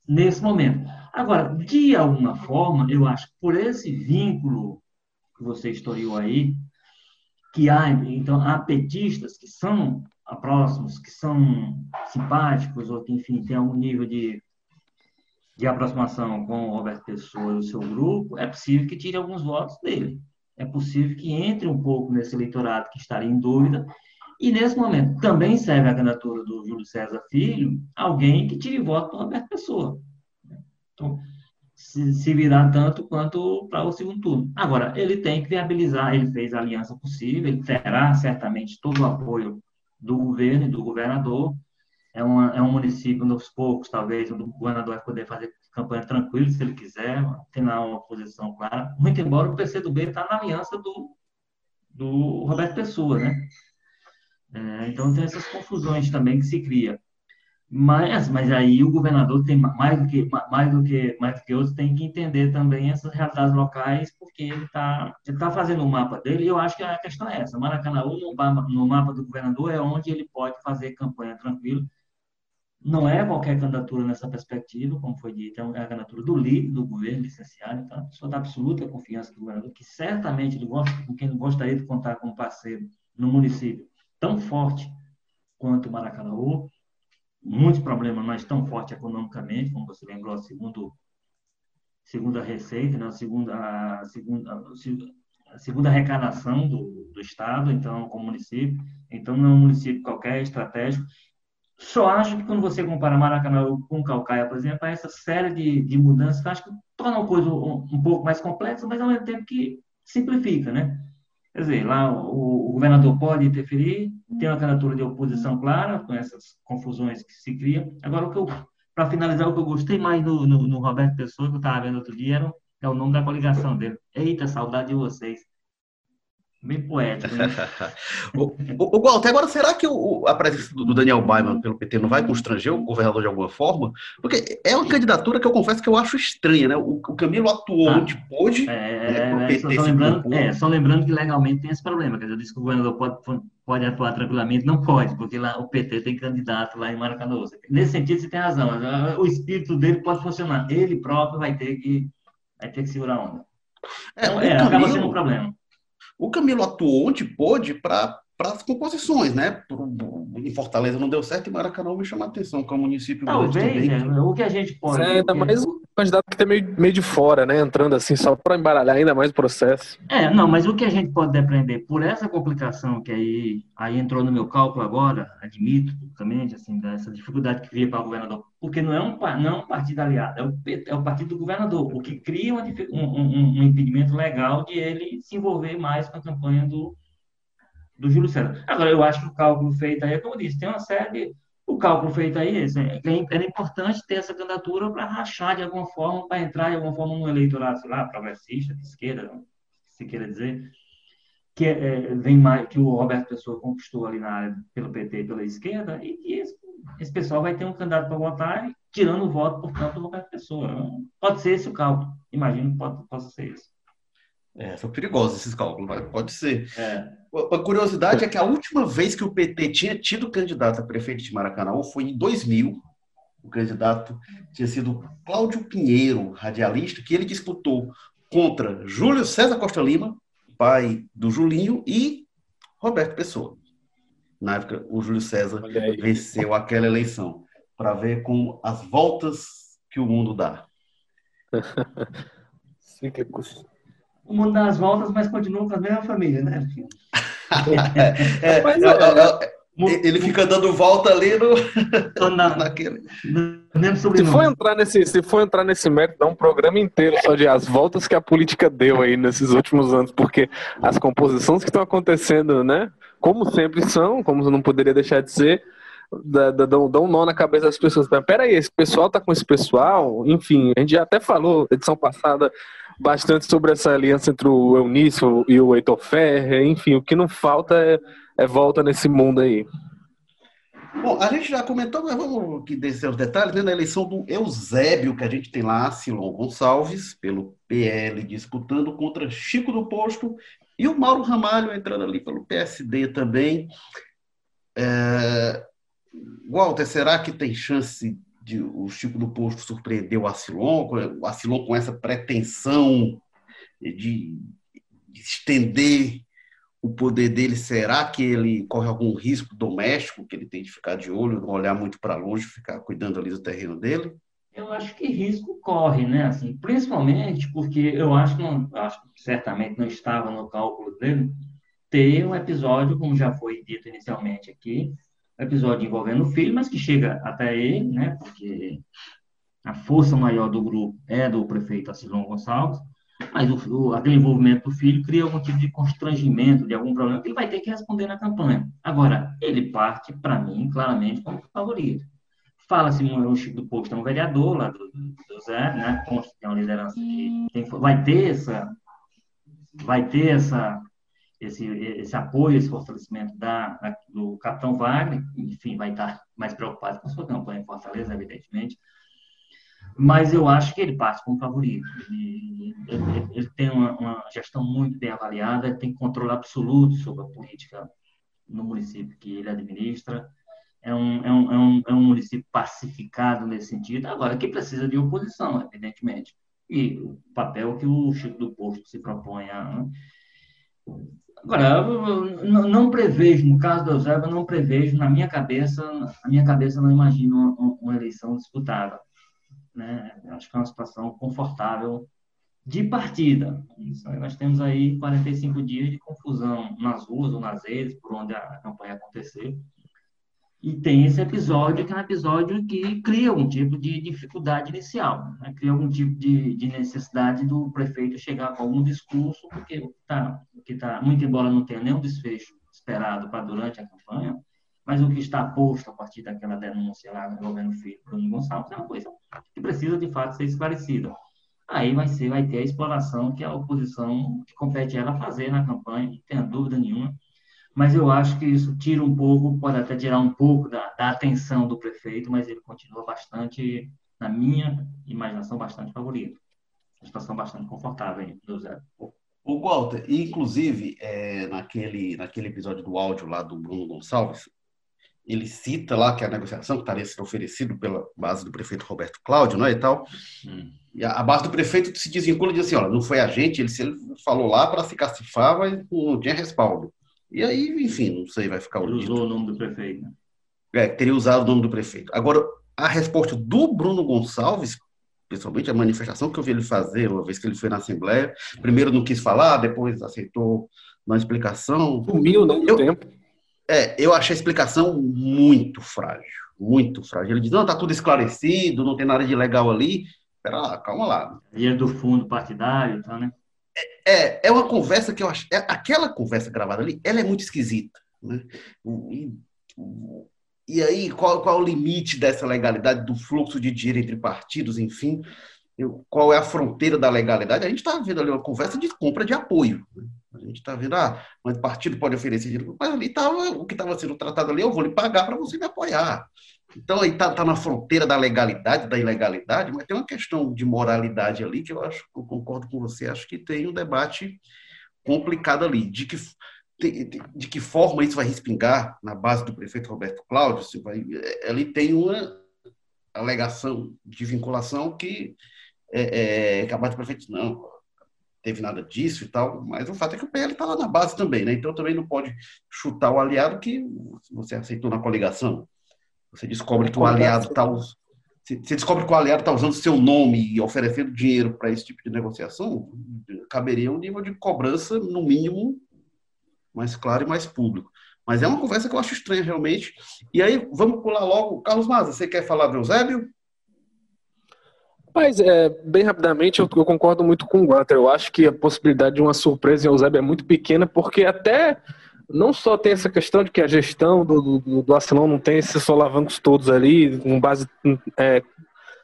nesse momento. Agora, de alguma forma, eu acho que por esse vínculo que você historiou aí, que há, então, há petistas que são próximos, que são simpáticos, ou que, enfim, têm algum nível de, de aproximação com o Roberto Pessoa e o seu grupo, é possível que tire alguns votos dele. É possível que entre um pouco nesse eleitorado que estaria em dúvida. E, nesse momento, também serve a candidatura do Júlio César Filho, alguém que tire voto do Roberto Pessoa. Então, se, se virar tanto quanto para o segundo turno. Agora, ele tem que viabilizar, ele fez a aliança possível, ele terá certamente todo o apoio do governo e do governador. É, uma, é um município, nos poucos, talvez, onde o governador vai poder fazer campanha tranquilo, se ele quiser, tem lá uma posição clara. Muito embora o PCdoB está na aliança do, do Roberto Pessoa, né? É, então, tem essas confusões também que se cria. Mas, mas aí o governador tem mais do que mais do que mais do que outros tem que entender também essas realidades locais, porque ele está ele tá fazendo o mapa dele. E eu acho que a questão é essa: Maracanã no, no mapa do governador é onde ele pode fazer campanha tranquilo. Não é qualquer candidatura nessa perspectiva, como foi dito, é a candidatura do líder do governo licenciado, então a pessoa da absoluta confiança do governador, que certamente ele gosta, com quem gostaria de contar como parceiro no município tão forte quanto Maracanã muitos problemas, mas tão forte economicamente, como você lembrou, segundo segunda receita, né, a segunda a a segunda arrecadação do, do estado, então como município, então não é um município qualquer estratégico. Só acho que quando você compara Maracanã com Calcaia, por exemplo, há essa série de, de mudanças que acho que torna a coisa um, um pouco mais complexa, mas ao mesmo tempo que simplifica, né? Quer dizer, lá o, o governador pode interferir, tem uma candidatura de oposição clara, com essas confusões que se criam. Agora, o que eu, para finalizar, o que eu gostei mais no, no, no Roberto Pessoa, que eu estava vendo outro dia, era, é o nome da coligação dele. Eita, saudade de vocês. Bem poético, né? o, o, o agora será que o, a presença do Daniel Baiman pelo PT não vai constranger o governador de alguma forma? Porque é uma candidatura que eu confesso que eu acho estranha, né? O, o Camilo atuou ah, onde pôde. É, né, PT só, lembrando, é, só lembrando que legalmente tem esse problema. Quer dizer, eu disse que o governador pode, pode atuar tranquilamente, não pode, porque lá o PT tem candidato lá em Maracanã. Nesse sentido, você tem razão. O espírito dele pode funcionar. Ele próprio vai ter que, vai ter que segurar a onda. É, então, é, Camilo... acaba sendo um problema. O Camilo atuou onde pôde para as composições, né? Em Fortaleza não deu certo e Maracanã me chama a atenção, que é um município Talvez, grande também. É, o que a gente pode... É, ainda mais o candidato que está meio, meio de fora, né? Entrando assim, só para embaralhar ainda mais o processo. É, não, mas o que a gente pode depreender por essa complicação que aí, aí entrou no meu cálculo agora, admito publicamente, assim, dessa dificuldade que cria para o governador, porque não é um, não é um partido aliado, é o, é o partido do governador, o que cria um, um, um impedimento legal de ele se envolver mais com a campanha do, do Júlio César. Agora, eu acho que o cálculo feito aí, é como eu disse, tem uma série o cálculo feito aí é que era importante ter essa candidatura para rachar de alguma forma, para entrar de alguma forma no eleitorado, sei lá, progressista, de esquerda, se queira dizer, que é, vem mais, que o Roberto Pessoa conquistou ali na área pelo PT pela esquerda, e que esse, esse pessoal vai ter um candidato para votar, tirando o voto, portanto, do Roberto Pessoa. Pode ser esse o cálculo. Imagino que pode, possa ser isso. É, são perigosos esses cálculos, pode ser. É. A curiosidade é que a última vez que o PT tinha tido candidato a prefeito de Maracanã foi em 2000. O candidato tinha sido Cláudio Pinheiro, radialista, que ele disputou contra Júlio César Costa Lima, pai do Julinho, e Roberto Pessoa. Na época, o Júlio César venceu aquela eleição, para ver com as voltas que o mundo dá. Cíclicos. O mundo dá as voltas, mas continua com a mesma família, né? é, é, é, é ele fica dando volta ali no, na, naquele. Se for, entrar nesse, se for entrar nesse mérito, dá um programa inteiro só de as voltas que a política deu aí nesses últimos anos, porque as composições que estão acontecendo, né? Como sempre são, como não poderia deixar de ser, dão, dão um nó na cabeça das pessoas. Pera aí, esse pessoal tá com esse pessoal, enfim, a gente já até falou, edição passada, bastante sobre essa aliança entre o Eunício e o Heitor Ferrer, enfim, o que não falta é é volta nesse mundo aí. Bom, a gente já comentou, mas vamos descer os detalhes, né? Na eleição do Eusébio, que a gente tem lá, Silon Gonçalves, pelo PL, disputando contra Chico do Posto, e o Mauro Ramalho entrando ali pelo PSD também. É... Walter, será que tem chance de o Chico do Posto surpreender o Acilon, o Acilon com essa pretensão de, de estender o poder dele, será que ele corre algum risco doméstico, que ele tem de ficar de olho, não olhar muito para longe, ficar cuidando ali do terreno dele? Eu acho que risco corre, né? Assim, principalmente porque eu acho que, não, acho que certamente não estava no cálculo dele ter um episódio, como já foi dito inicialmente aqui, episódio envolvendo o filho, mas que chega até ele, né? Porque a força maior do grupo é do prefeito Acilon Gonçalves, mas o, o, aquele envolvimento do filho cria algum tipo de constrangimento, de algum problema que ele vai ter que responder na campanha. Agora, ele parte, para mim, claramente como favorito. Fala-se no Chico do Posto, é um vereador lá do, do Zé, né? Consta que é uma liderança que tem, vai ter essa vai ter essa esse, esse apoio, esse fortalecimento da, da, do capitão Wagner, enfim, vai estar mais preocupado com sua campanha em Fortaleza, evidentemente, mas eu acho que ele passa como favorito. Ele, ele, ele tem uma, uma, gestão muito bem avaliada, tem controle absoluto sobre a política no município que ele administra. É um, é um, é um, é um município pacificado nesse sentido. Agora, que precisa de oposição, evidentemente. E o papel que o Chico do Posto se propõe a. Agora, não, prevejo, no caso do Eusébio, não prevejo, na minha cabeça, na minha cabeça não imagino uma, eleição disputada né? Acho que é uma situação confortável de partida. Nós temos aí 45 dias de confusão nas ruas ou nas redes, por onde a campanha acontecer. E tem esse episódio, que é um episódio que cria algum tipo de dificuldade inicial, né? cria algum tipo de, de, necessidade do prefeito chegar com algum discurso, porque tá, que tá, muito embora não tenha nenhum desfecho esperado para durante a campanha, mas o que está posto a partir daquela denúncia lá envolvendo o filho Bruno Gonçalves é uma coisa que precisa de fato ser esclarecida. Aí vai ser, vai ter a exploração que a oposição que compete ela fazer na campanha, não tenha dúvida nenhuma. Mas eu acho que isso tira um pouco, pode até tirar um pouco da, da atenção do prefeito, mas ele continua bastante, na minha imaginação, bastante favorito. Uma situação bastante confortável aí, do Zé. O Walter, inclusive, é, naquele, naquele episódio do áudio lá do Bruno Gonçalves, ele cita lá que a negociação que estaria sendo oferecida pela base do prefeito Roberto Cláudio, não é, e tal. Hum. E a, a, base do prefeito se desvincula e diz assim, olha, não foi a gente, ele, ele falou lá para se cacifar, mas não tinha respaldo. E aí, enfim, não sei, vai ficar... Ele usou o nome do prefeito. Né? É, teria usado o nome do prefeito. Agora, a resposta do Bruno Gonçalves, pessoalmente, a manifestação que eu vi ele fazer uma vez que ele foi na Assembleia, primeiro não quis falar, depois aceitou uma explicação. Sumiu, né, eu, tempo é, eu achei a explicação muito frágil, muito frágil. Ele diz, não, tá tudo esclarecido, não tem nada de legal ali. Pera lá, calma lá. Dinheiro do fundo partidário, tá, né? É, é, uma conversa que eu acho. É, aquela conversa gravada ali, ela é muito esquisita. Né? E, e aí, qual, qual é o limite dessa legalidade, do fluxo de dinheiro entre partidos, enfim? Eu, qual é a fronteira da legalidade? A gente está vendo ali uma conversa de compra de apoio. Né? A gente está vendo, ah, mas o partido pode oferecer dinheiro, mas ali estava, o que estava sendo tratado ali, eu vou lhe pagar para você me apoiar. Então, aí está tá na fronteira da legalidade, da ilegalidade, mas tem uma questão de moralidade ali que eu acho, eu concordo com você, acho que tem um debate complicado ali, de que, de, de que forma isso vai respingar na base do prefeito Roberto Cláudio, se vai, ali tem uma alegação de vinculação que é, é, que a base do prefeito, não, teve nada disso e tal, mas o fato é que o PL está lá na base também, né? Então também não pode chutar o aliado que você aceitou na coligação. Você descobre que o aliado está você descobre que o aliado está usando seu nome e oferecendo dinheiro para esse tipo de negociação, caberia um nível de cobrança, no mínimo, mais claro e mais público. Mas é uma conversa que eu acho estranha, realmente. E aí, vamos pular logo. Carlos Maza, você quer falar do Eusébio? Mas, é, bem rapidamente, eu, eu, concordo muito com o Walter. Eu acho que a possibilidade de uma surpresa em Eusébio é muito pequena, porque até não só tem essa questão de que a gestão do, do, do Arsenal não tem esses solavancos todos ali, com base é,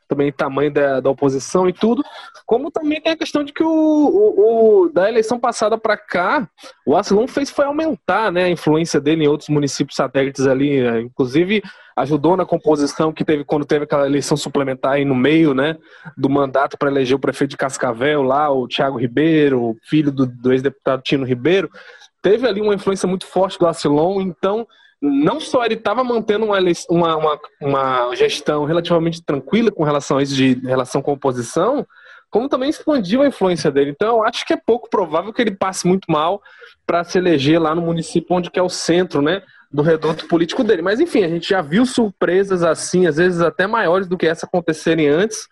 também tamanho da, da oposição e tudo, como também tem a questão de que o, o, o da eleição passada para cá, o Arcelon fez foi aumentar né, a influência dele em outros municípios satélites ali, né? inclusive ajudou na composição que teve quando teve aquela eleição suplementar aí no meio né, do mandato para eleger o prefeito de Cascavel lá, o Thiago Ribeiro, filho do, do ex-deputado Tino Ribeiro, teve ali uma influência muito forte do Arcelon, então não só ele estava mantendo uma, uma, uma, uma, gestão relativamente tranquila com relação a isso de relação com a oposição, como também expandiu a influência dele. Então, eu acho que é pouco provável que ele passe muito mal para se eleger lá no município onde que é o centro, né, do reduto político dele. Mas, enfim, a gente já viu surpresas assim, às vezes até maiores do que essa acontecerem antes.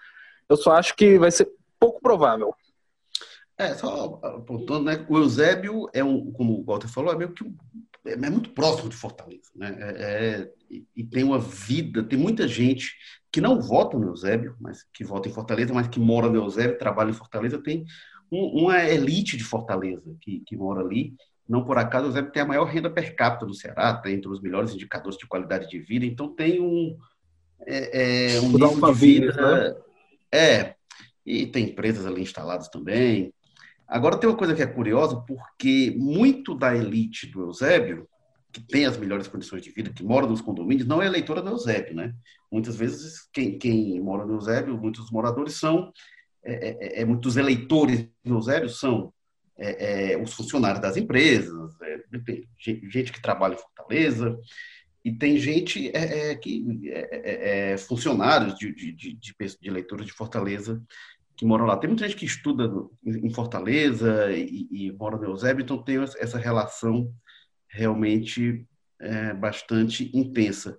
Eu só acho que vai ser pouco provável. É, só apontando, né? O Eusébio é um, como o Walter falou, é meio que um é, é muito próximo de Fortaleza, né? É, é, e tem uma vida, tem muita gente que não vota no Eusébio, mas que vota em Fortaleza, mas que mora no Eusébio, trabalha em Fortaleza, tem um, uma elite de Fortaleza que, que mora ali. Não por acaso, o Eusébio tem a maior renda per capita do Ceará, está entre os melhores indicadores de qualidade de vida, então tem um, é, é um nível de vida. Né? É, e tem empresas ali instaladas também. Agora, tem uma coisa que é curiosa, porque muito da elite do Eusébio, que tem as melhores condições de vida, que mora nos condomínios, não é eleitora do Eusébio, né? Muitas vezes, quem, quem mora no Eusébio, muitos moradores são, é, é, é, é muitos eleitores do Eusébio são é, é, os funcionários das empresas, gente que trabalha em Fortaleza, e tem gente é, que é, funcionários de, de, de, de, de eleitores de Fortaleza que moram lá. Tem muita gente que estuda em Fortaleza e, e mora no Eusébio, então tem essa relação realmente é, bastante intensa.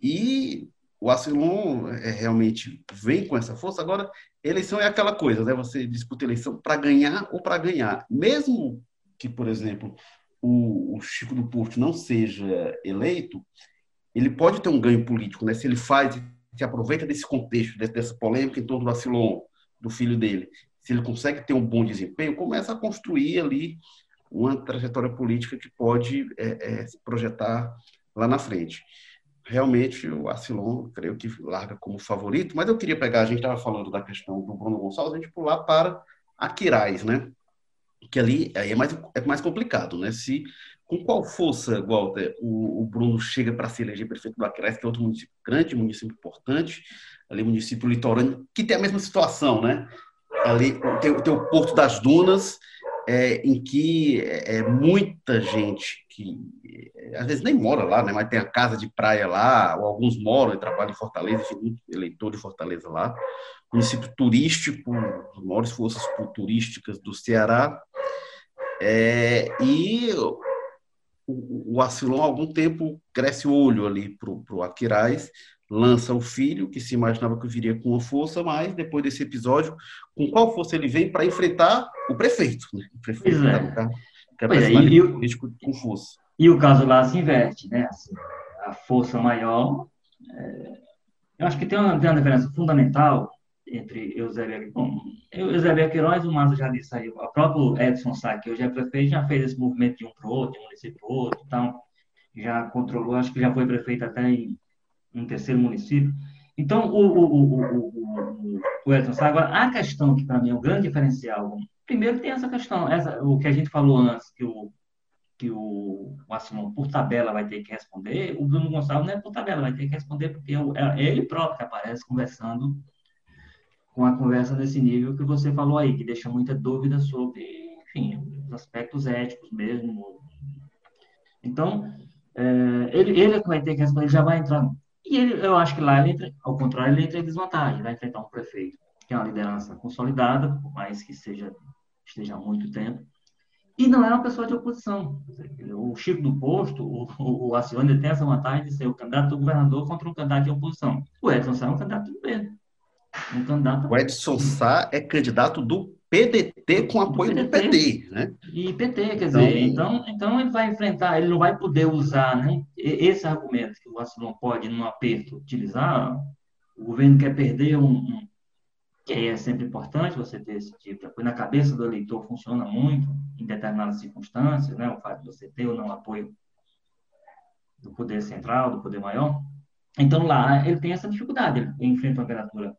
E o Asilon é, realmente vem com essa força. Agora, eleição é aquela coisa, né? Você disputa eleição para ganhar ou para ganhar. Mesmo que, por exemplo, o, o, Chico do Porto não seja eleito, ele pode ter um ganho político, né? Se ele faz, se aproveita desse contexto, dessa polêmica em torno do Asilon, do filho dele, se ele consegue ter um bom desempenho, começa a construir ali uma trajetória política que pode é, é, se projetar lá na frente. Realmente, o Arcilon, creio que larga como favorito, mas eu queria pegar, a gente estava falando da questão do Bruno Gonçalves, a gente pular para Aquiraz, né? Que ali aí é mais, é mais complicado, né? Se com qual força, Walter, o, o Bruno chega para se eleger prefeito do Aquiraz, que é outro município grande, município importante, ali município litorâneo, que tem a mesma situação, né? Ali tem, tem o Porto das Dunas, é, em que é, é, muita gente que é, às vezes nem mora lá, né? Mas tem a casa de praia lá, ou alguns moram e trabalham em Fortaleza, enfim, eleitor de Fortaleza lá. Município turístico, as maiores forças turísticas do Ceará. É, e o, o há algum tempo, cresce o olho ali para o Aquiraz, lança o filho, que se imaginava que viria com uma força, mas depois desse episódio, com qual força ele vem para enfrentar o prefeito? Né? O prefeito pois é. Tá, que é, e, o, com força. E o caso lá se inverte, né? Assim, a força maior. É, eu acho que tem uma, tem uma diferença fundamental entre Eusébio bom, Eusébio Queiroz, o Márcio já disse aí, o próprio Edson Sá, que hoje é prefeito, já fez esse movimento de um para o outro, de um município para o outro, então já controlou, acho que já foi prefeito até em um terceiro município. Então, o, o, o, o, Edson Sá, agora, a questão que para mim é o grande diferencial, primeiro tem essa questão, essa, o que a gente falou antes, que o que o Assimão, por tabela, vai ter que responder, o Bruno Gonçalves não é por tabela, vai ter que responder, porque é, é ele próprio que aparece conversando com a conversa nesse nível que você falou aí, que deixa muita dúvida sobre, enfim, os aspectos éticos mesmo. Então, é, ele, ele é vai ter que responder, já vai entrar. E ele, eu acho que lá, ele entra, ao contrário, ele entra em desvantagem, vai enfrentar um prefeito, que é uma liderança consolidada, por mais que seja esteja há muito tempo, e não é uma pessoa de oposição. O Chico do Posto, o, o, o Acione tem essa vantagem de ser o candidato do governador contra um candidato de oposição. O Edson Sá é um candidato do Pedro. Um candidato... O Edson Sá é candidato do PDT com apoio do, do PT, né? E PT, quer dizer, então, então, então ele vai enfrentar, ele não vai poder usar né, esse argumento que o Assilon pode, num aperto, utilizar. O governo quer perder um, um que é sempre importante você ter esse tipo de apoio. Na cabeça do eleitor funciona muito, em determinadas circunstâncias, né? o fato de você ter ou não apoio do poder central, do poder maior. Então, lá, ele tem essa dificuldade, ele enfrenta uma criatura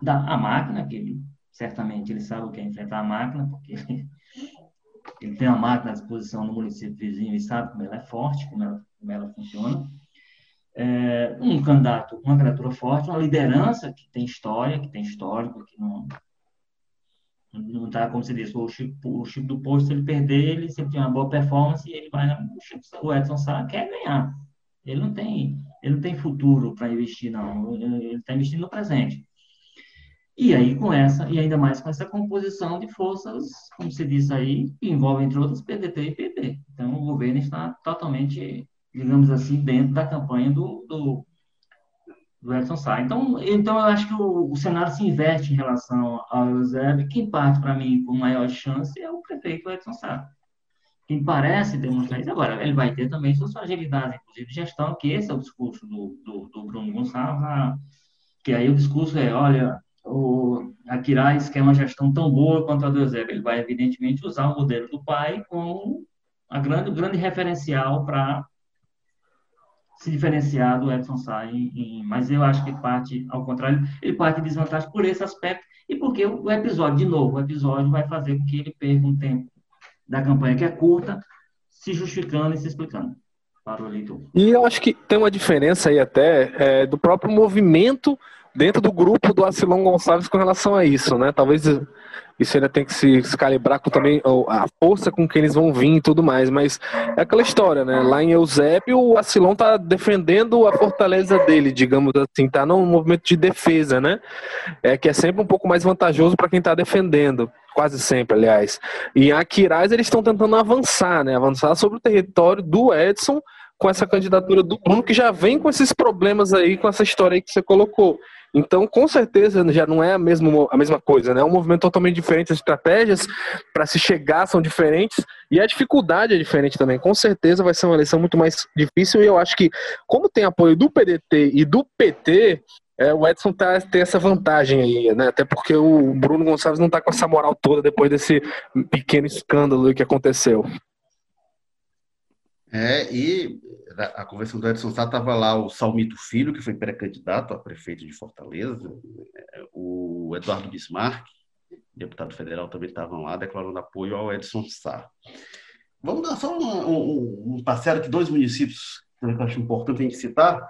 da a máquina, que ele, certamente ele sabe o que é enfrentar a máquina, porque ele, tem uma máquina à disposição no município vizinho e sabe como ela é forte, como ela, como ela funciona é, um candidato, uma criatura forte, uma liderança que tem história, que tem histórico, que não não está, como você disse, o Chico, o Chico do Posto, se ele perder, ele sempre tem uma boa performance e ele vai o, Chico, o Edson Sá quer ganhar. Ele não tem, ele não tem futuro para investir, não. Ele está investindo no presente. E aí, com essa, e ainda mais com essa composição de forças, como você disse aí, que envolve, entre outras, PDT e PP. Então, o governo está totalmente digamos assim, dentro da campanha do, do, do Edson Sá. Então, então, eu acho que o, o cenário se inverte em relação ao Eusébio. Quem parte, para mim, com maior chance é o prefeito Edson Sá. Quem parece demonstrar isso. Agora, ele vai ter também suas fragilidades, inclusive de gestão, que esse é o discurso do, do, do Bruno Gonçalves, né? que aí o discurso é, olha, o, a Quirais quer uma gestão tão boa quanto a do Eusébio. Ele vai, evidentemente, usar o modelo do pai como a grande, grande referencial para se diferenciar do Edson Sá, mas eu acho que parte, ao contrário, ele parte de desvantagem por esse aspecto e porque o episódio, de novo, o episódio vai fazer com que ele perca um tempo da campanha que é curta, se justificando e se explicando para o. E eu acho que tem uma diferença aí até é, do próprio movimento dentro do grupo do Acilon Gonçalves com relação a isso, né? Talvez isso ainda tem que se, se calibrar com também a força com que eles vão vir e tudo mais. Mas é aquela história, né? Lá em Eusébio, o Acilon tá defendendo a fortaleza dele, digamos assim, tá num movimento de defesa, né? É que é sempre um pouco mais vantajoso para quem tá defendendo. Quase sempre, aliás. E em Aquiraz eles estão tentando avançar, né? Avançar sobre o território do Edson com essa candidatura do Bruno, que já vem com esses problemas aí, com essa história aí que você colocou. Então, com certeza, já não é a mesma, a mesma coisa, né? É um movimento totalmente diferente, as estratégias para se chegar são diferentes e a dificuldade é diferente também. Com certeza vai ser uma eleição muito mais difícil e eu acho que, como tem apoio do PDT e do PT, é, o Edson tá, tem essa vantagem aí, né? Até porque o Bruno Gonçalves não está com essa moral toda depois desse pequeno escândalo que aconteceu. É, e a convenção do Edson Sá estava lá o Salmito Filho, que foi pré-candidato a prefeito de Fortaleza, o Eduardo Bismarck, deputado federal, também estavam lá declarando apoio ao Edson Sá. Vamos dar só um, um, um parcelo de dois municípios que eu acho importante a gente citar.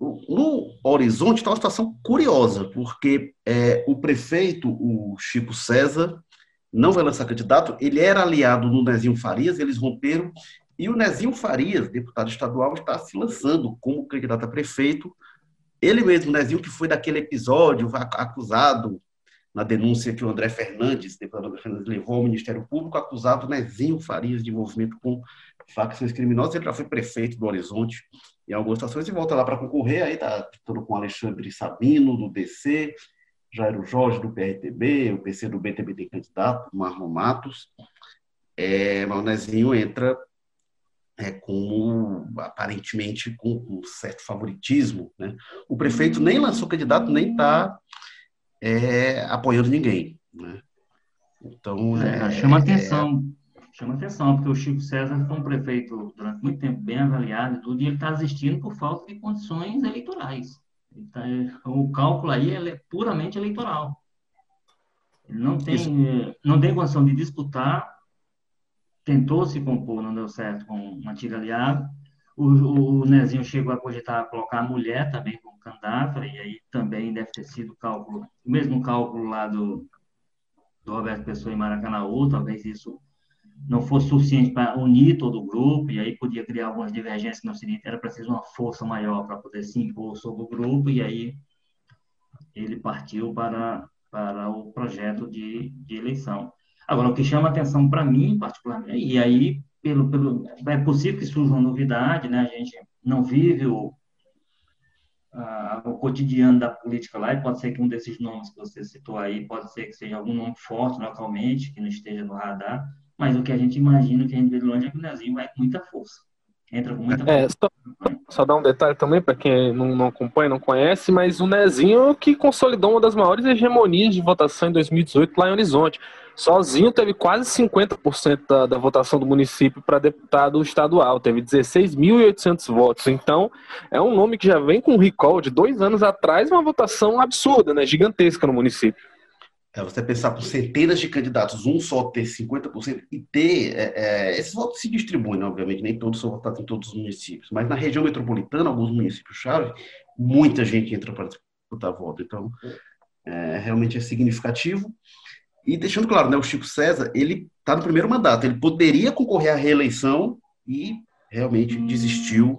No Horizonte está uma situação curiosa, porque é, o prefeito, o Chico César, não vai lançar candidato, ele era aliado do Nezinho Farias, eles romperam, e o Nezinho Farias, deputado estadual, está se lançando como candidato a prefeito. Ele mesmo, Nezinho, que foi daquele episódio acusado na denúncia que o André Fernandes, deputado André Fernandes, levou ao Ministério Público, acusado Nezinho Farias de envolvimento com facções criminosas. Ele já foi prefeito do Horizonte em algumas situações e volta lá para concorrer. Aí está tudo com Alexandre Sabino, do DC, Jairo Jorge, do PRTB, o PC do BTB tem candidato, Marlon Matos. É, Nezinho entra é, como aparentemente com um certo favoritismo. Né? O prefeito nem lançou candidato, nem está é, apoiando ninguém. Né? Então, é, é chama atenção, chama atenção, porque o Chico César foi um prefeito durante muito tempo bem avaliado e tudo, e ele está desistindo por falta de condições eleitorais. Tá, o cálculo aí é puramente eleitoral. Ele não tem, não tem condição de disputar tentou se compor, não deu certo com uma tira aliado. O, o, Nezinho chegou a cogitar colocar a mulher também como candidata, e aí também deve ter sido cálculo, o mesmo cálculo lá do, do Roberto Pessoa em Maracanãú, talvez isso não fosse suficiente para unir todo o grupo, e aí podia criar algumas divergências não seria, era preciso uma força maior para poder se impor sobre o grupo, e aí ele partiu para, para o projeto de, de eleição. Agora, o que chama atenção para mim, particularmente, e aí, pelo, pelo, é possível que surja uma novidade, né? A gente não vive o, a, o cotidiano da política lá, e pode ser que um desses nomes que você citou aí, pode ser que seja algum nome forte localmente, que não esteja no radar, mas o que a gente imagina, que a gente vê de longe é que o Nezinho vai com muita força. Entra com muita é. Só, só dar um detalhe também para quem não, não acompanha, não conhece, mas o Nezinho que consolidou uma das maiores hegemonias de votação em 2018 lá em Horizonte. Sozinho teve quase 50% da, da votação do município para deputado estadual, teve 16.800 votos. Então, é um nome que já vem com um recall de dois anos atrás, uma votação absurda, né, gigantesca no município. É você pensar por centenas de candidatos, um só ter 50% e ter. É, é, esses votos se distribuem, né, obviamente, nem todos são votados em todos os municípios, mas na região metropolitana, alguns municípios-chave, muita gente entra para disputar voto. Então, é, realmente é significativo. E deixando claro, né, o Chico César, ele está no primeiro mandato, ele poderia concorrer à reeleição e realmente desistiu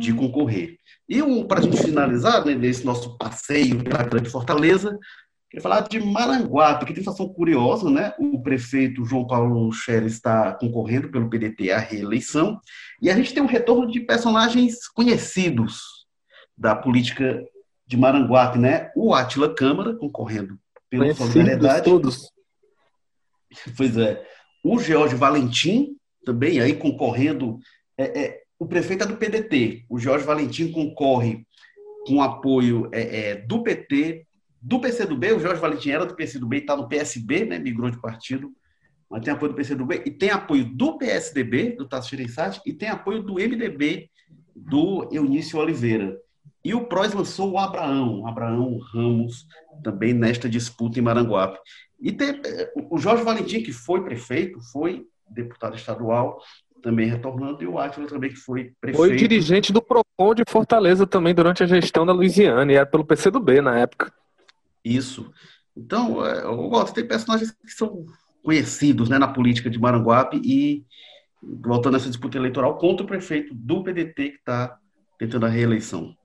de concorrer. E para a gente finalizar né, nesse nosso passeio pela Grande Fortaleza, queria falar de Maranguape, que tem situação curiosa, né? O prefeito João Paulo Scherer está concorrendo pelo PDT à reeleição, e a gente tem um retorno de personagens conhecidos da política de Maranguape, né? O Átila Câmara concorrendo pela solidariedade. todos. Pois é. O George Valentim, também aí concorrendo. É, é, o prefeito é do PDT. O Jorge Valentim concorre com apoio é, é do PT, do PCdoB. O Jorge Valentim era do PCdoB e está no PSB, né? migrou de partido. Mas tem apoio do PCdoB e tem apoio do PSDB, do Tasso Gereissati, e tem apoio do MDB, do Eunício Oliveira. E o PROS lançou o Abraão, Abraão Ramos, também nesta disputa em Maranguape. E o Jorge Valentim, que foi prefeito, foi deputado estadual, também retornando, e o Átila também, que foi prefeito. Foi dirigente do PROCON de Fortaleza também durante a gestão da Louisiana, e era pelo PCdoB na época. Isso. Então, é, eu gosto, tem personagens que são conhecidos né, na política de Maranguape e voltando a essa disputa eleitoral contra o prefeito do PDT que está tentando a reeleição.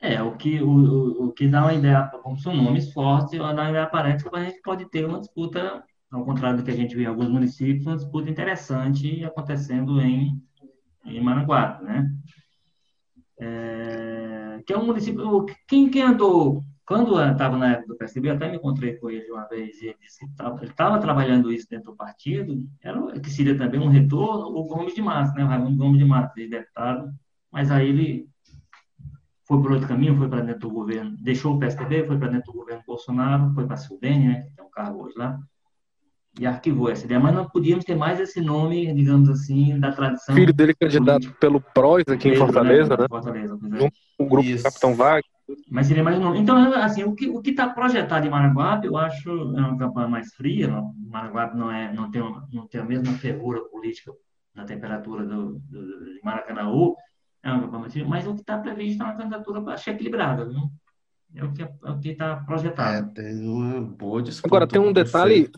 É, o que, o, o, que dá uma ideia, como são nomes fortes, dá uma ideia aparente que a gente pode ter uma disputa, ao contrário do que a gente vê em alguns municípios, uma disputa interessante acontecendo em, em Maranguape, né? É, que é um município, quem, quem andou, quando estava na época do PSDB, até me encontrei com ele uma vez e ele disse que tava, ele estava trabalhando isso dentro do partido, era, que seria também um retorno, o Gomes de Massa, né? O Raimundo Gomes de Massa, deputado, mas aí ele foi por outro caminho, foi para dentro do governo, deixou o PSDB, foi para dentro do governo Bolsonaro, foi para a Silvânia, né, que tem um cargo hoje lá, e arquivou essa ideia. Mas não podíamos ter mais esse nome, digamos assim, da tradição. Filho dele candidato política. pelo PROS aqui em Fortaleza, né? né? Fortaleza, com o grupo Isso. Capitão Wagner. Mas seria mais um nome. Então, assim, o que o está projetado em Maranguape, eu acho, é uma campanha mais fria. Maranguape não, é, não, tem, não tem a mesma fervura política na temperatura do, do, de Maracanãú, é uma campanha mas o que está previsto é uma candidatura, acho equilibrada, viu? É o que é, está projetado. É, tem uma boa disputa. Agora tem um detalhe,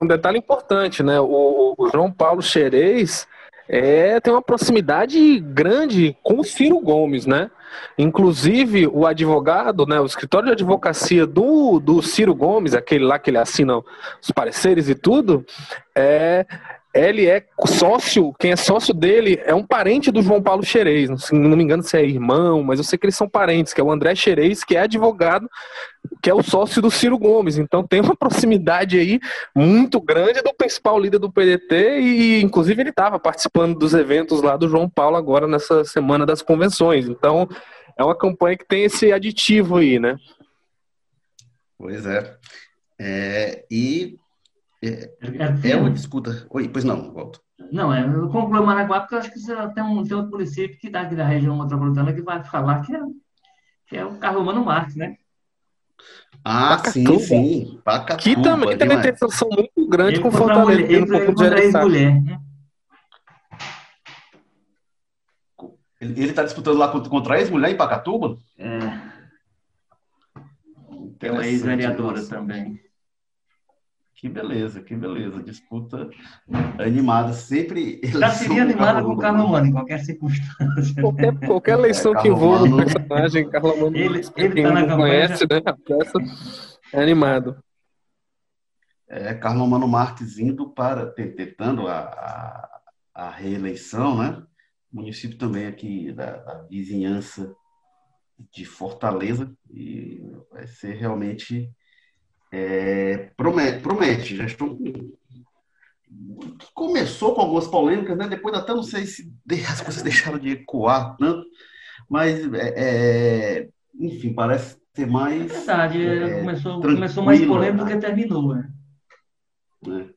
um detalhe importante, né? O, o João Paulo Xerez é, tem uma proximidade grande com o Ciro Gomes, né? Inclusive, o advogado, né, o escritório de advocacia do, do Ciro Gomes, aquele lá que ele assina os pareceres e tudo, é, ele é sócio, quem é sócio dele é um parente do João Paulo Xerez, não, me engano se é irmão, mas eu sei que eles são parentes, que é o André Xerez, que é advogado, que é o sócio do Ciro Gomes. Então tem uma proximidade aí muito grande do principal líder do PDT e inclusive ele estava participando dos eventos lá do João Paulo agora nessa semana das convenções. Então é uma campanha que tem esse aditivo aí, né? Pois é. é e é, é, é uma disputa. Oi, pois não, volto. Não, é, eu concluo Maraguá porque eu acho que tem um, tem outro município que aqui da região metropolitana que vai falar que é, que é o Carlos Mano Marques, né? Ah, Pacatuba. sim, sim. Pacatuba, que também tem uma intenção muito grande ele com Fortaleza. Mulher, ele, ele, contra mulher né? Ele está disputando lá contra a ex-mulher em Pacatuba? É. Tem uma ex-vereadora também. Que beleza, que beleza. Disputa animada, sempre. Já seria animada com o Carlomano, em qualquer circunstância. Qualquer, qualquer eleição é, que envolva o personagem, Carlomano, ele, ele quem tá não conhece, né, a peça, é animado. é, Carlos Mano Marques indo para, tentando a, a, a reeleição, né? município também aqui da, da, vizinhança de Fortaleza, e vai ser realmente. É, promete, promete, já estou. Começou com algumas polêmicas, né? Depois até não sei se as coisas deixaram de ecoar tanto, mas é, é enfim, parece ser mais. É verdade, é, começou, começou mais polêmico do que terminou, né? né?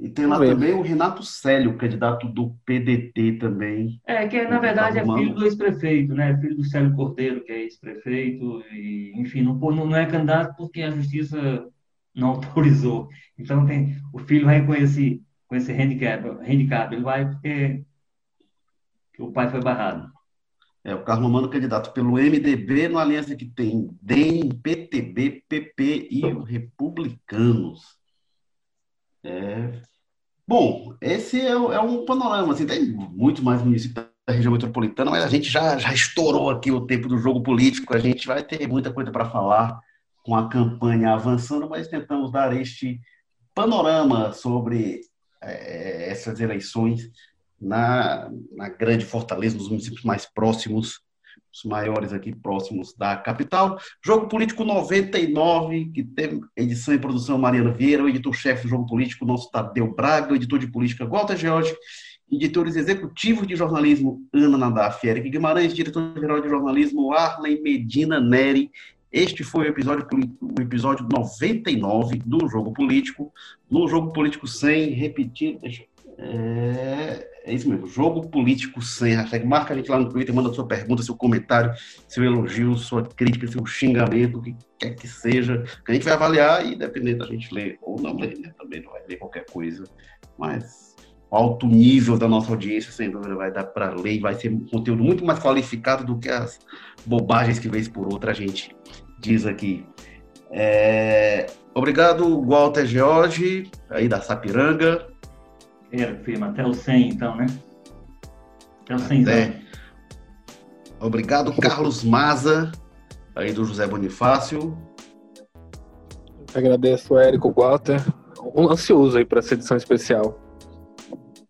E tem lá também o Renato Célio, candidato do PDT também. É, que na verdade é filho do ex-prefeito, né? Filho do Célio Cordeiro, que é ex-prefeito, e enfim, não, não é candidato porque a justiça não autorizou. Então tem, o filho vai com esse, com esse handicap, handicap, ele vai porque, porque o pai foi barrado. É, o Carlos Mano candidato pelo MDB, numa aliança que tem DEM, PTB, PP e Republicanos. É... Bom, esse é, é, um panorama. Assim, tem muito mais municípios da região metropolitana, mas a gente já, já estourou aqui o tempo do jogo político. A gente vai ter muita coisa para falar com a campanha avançando, mas tentamos dar este panorama sobre é, essas eleições na, na grande Fortaleza, nos municípios mais próximos os maiores aqui próximos da capital. Jogo Político 99, que tem edição e produção Mariana Vieira, o editor-chefe do Jogo Político, nosso Tadeu Braga, o editor de política Walter George, editores executivos de jornalismo Ana Nadaf, Eric Guimarães, diretor-geral de jornalismo Arlen Medina Neri. Este foi o episódio, o episódio 99 do Jogo Político. No Jogo Político 100, repetindo, deixa, é, é isso mesmo, jogo político sem hashtag. Marca a gente lá no Twitter, manda sua pergunta, seu comentário, seu elogio, sua crítica, seu xingamento, o que quer que seja, que a gente vai avaliar e dependendo da gente ler ou não ler, né? Também não vai ler qualquer coisa, mas o alto nível da nossa audiência, sem dúvida, vai dar para ler e vai ser um conteúdo muito mais qualificado do que as bobagens que vez por outra a gente diz aqui. É... Obrigado, Walter George, aí da Sapiranga. Era, firma, até o 100, então, né? Até o 100. Até. Obrigado, Carlos Maza, aí do José Bonifácio. Agradeço, Érico Walter. Um ansioso aí para essa edição especial.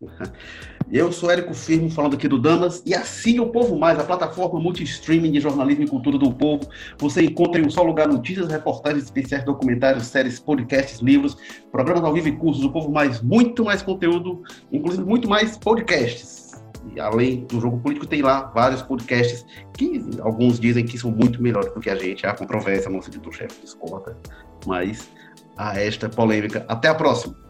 Eu sou Érico Firmo, falando aqui do Damas, e assim o Povo Mais, a plataforma multi-streaming de jornalismo e cultura do povo. Você encontra em um só lugar notícias, reportagens especiais, documentários, séries, podcasts, livros, programas ao vivo e cursos. O Povo Mais, muito mais conteúdo, inclusive muito mais podcasts. E além do jogo político, tem lá vários podcasts que alguns dizem que são muito melhores do que a gente. Há controvérsia, nosso editor-chefe discorda, mas a esta polêmica. Até a próxima!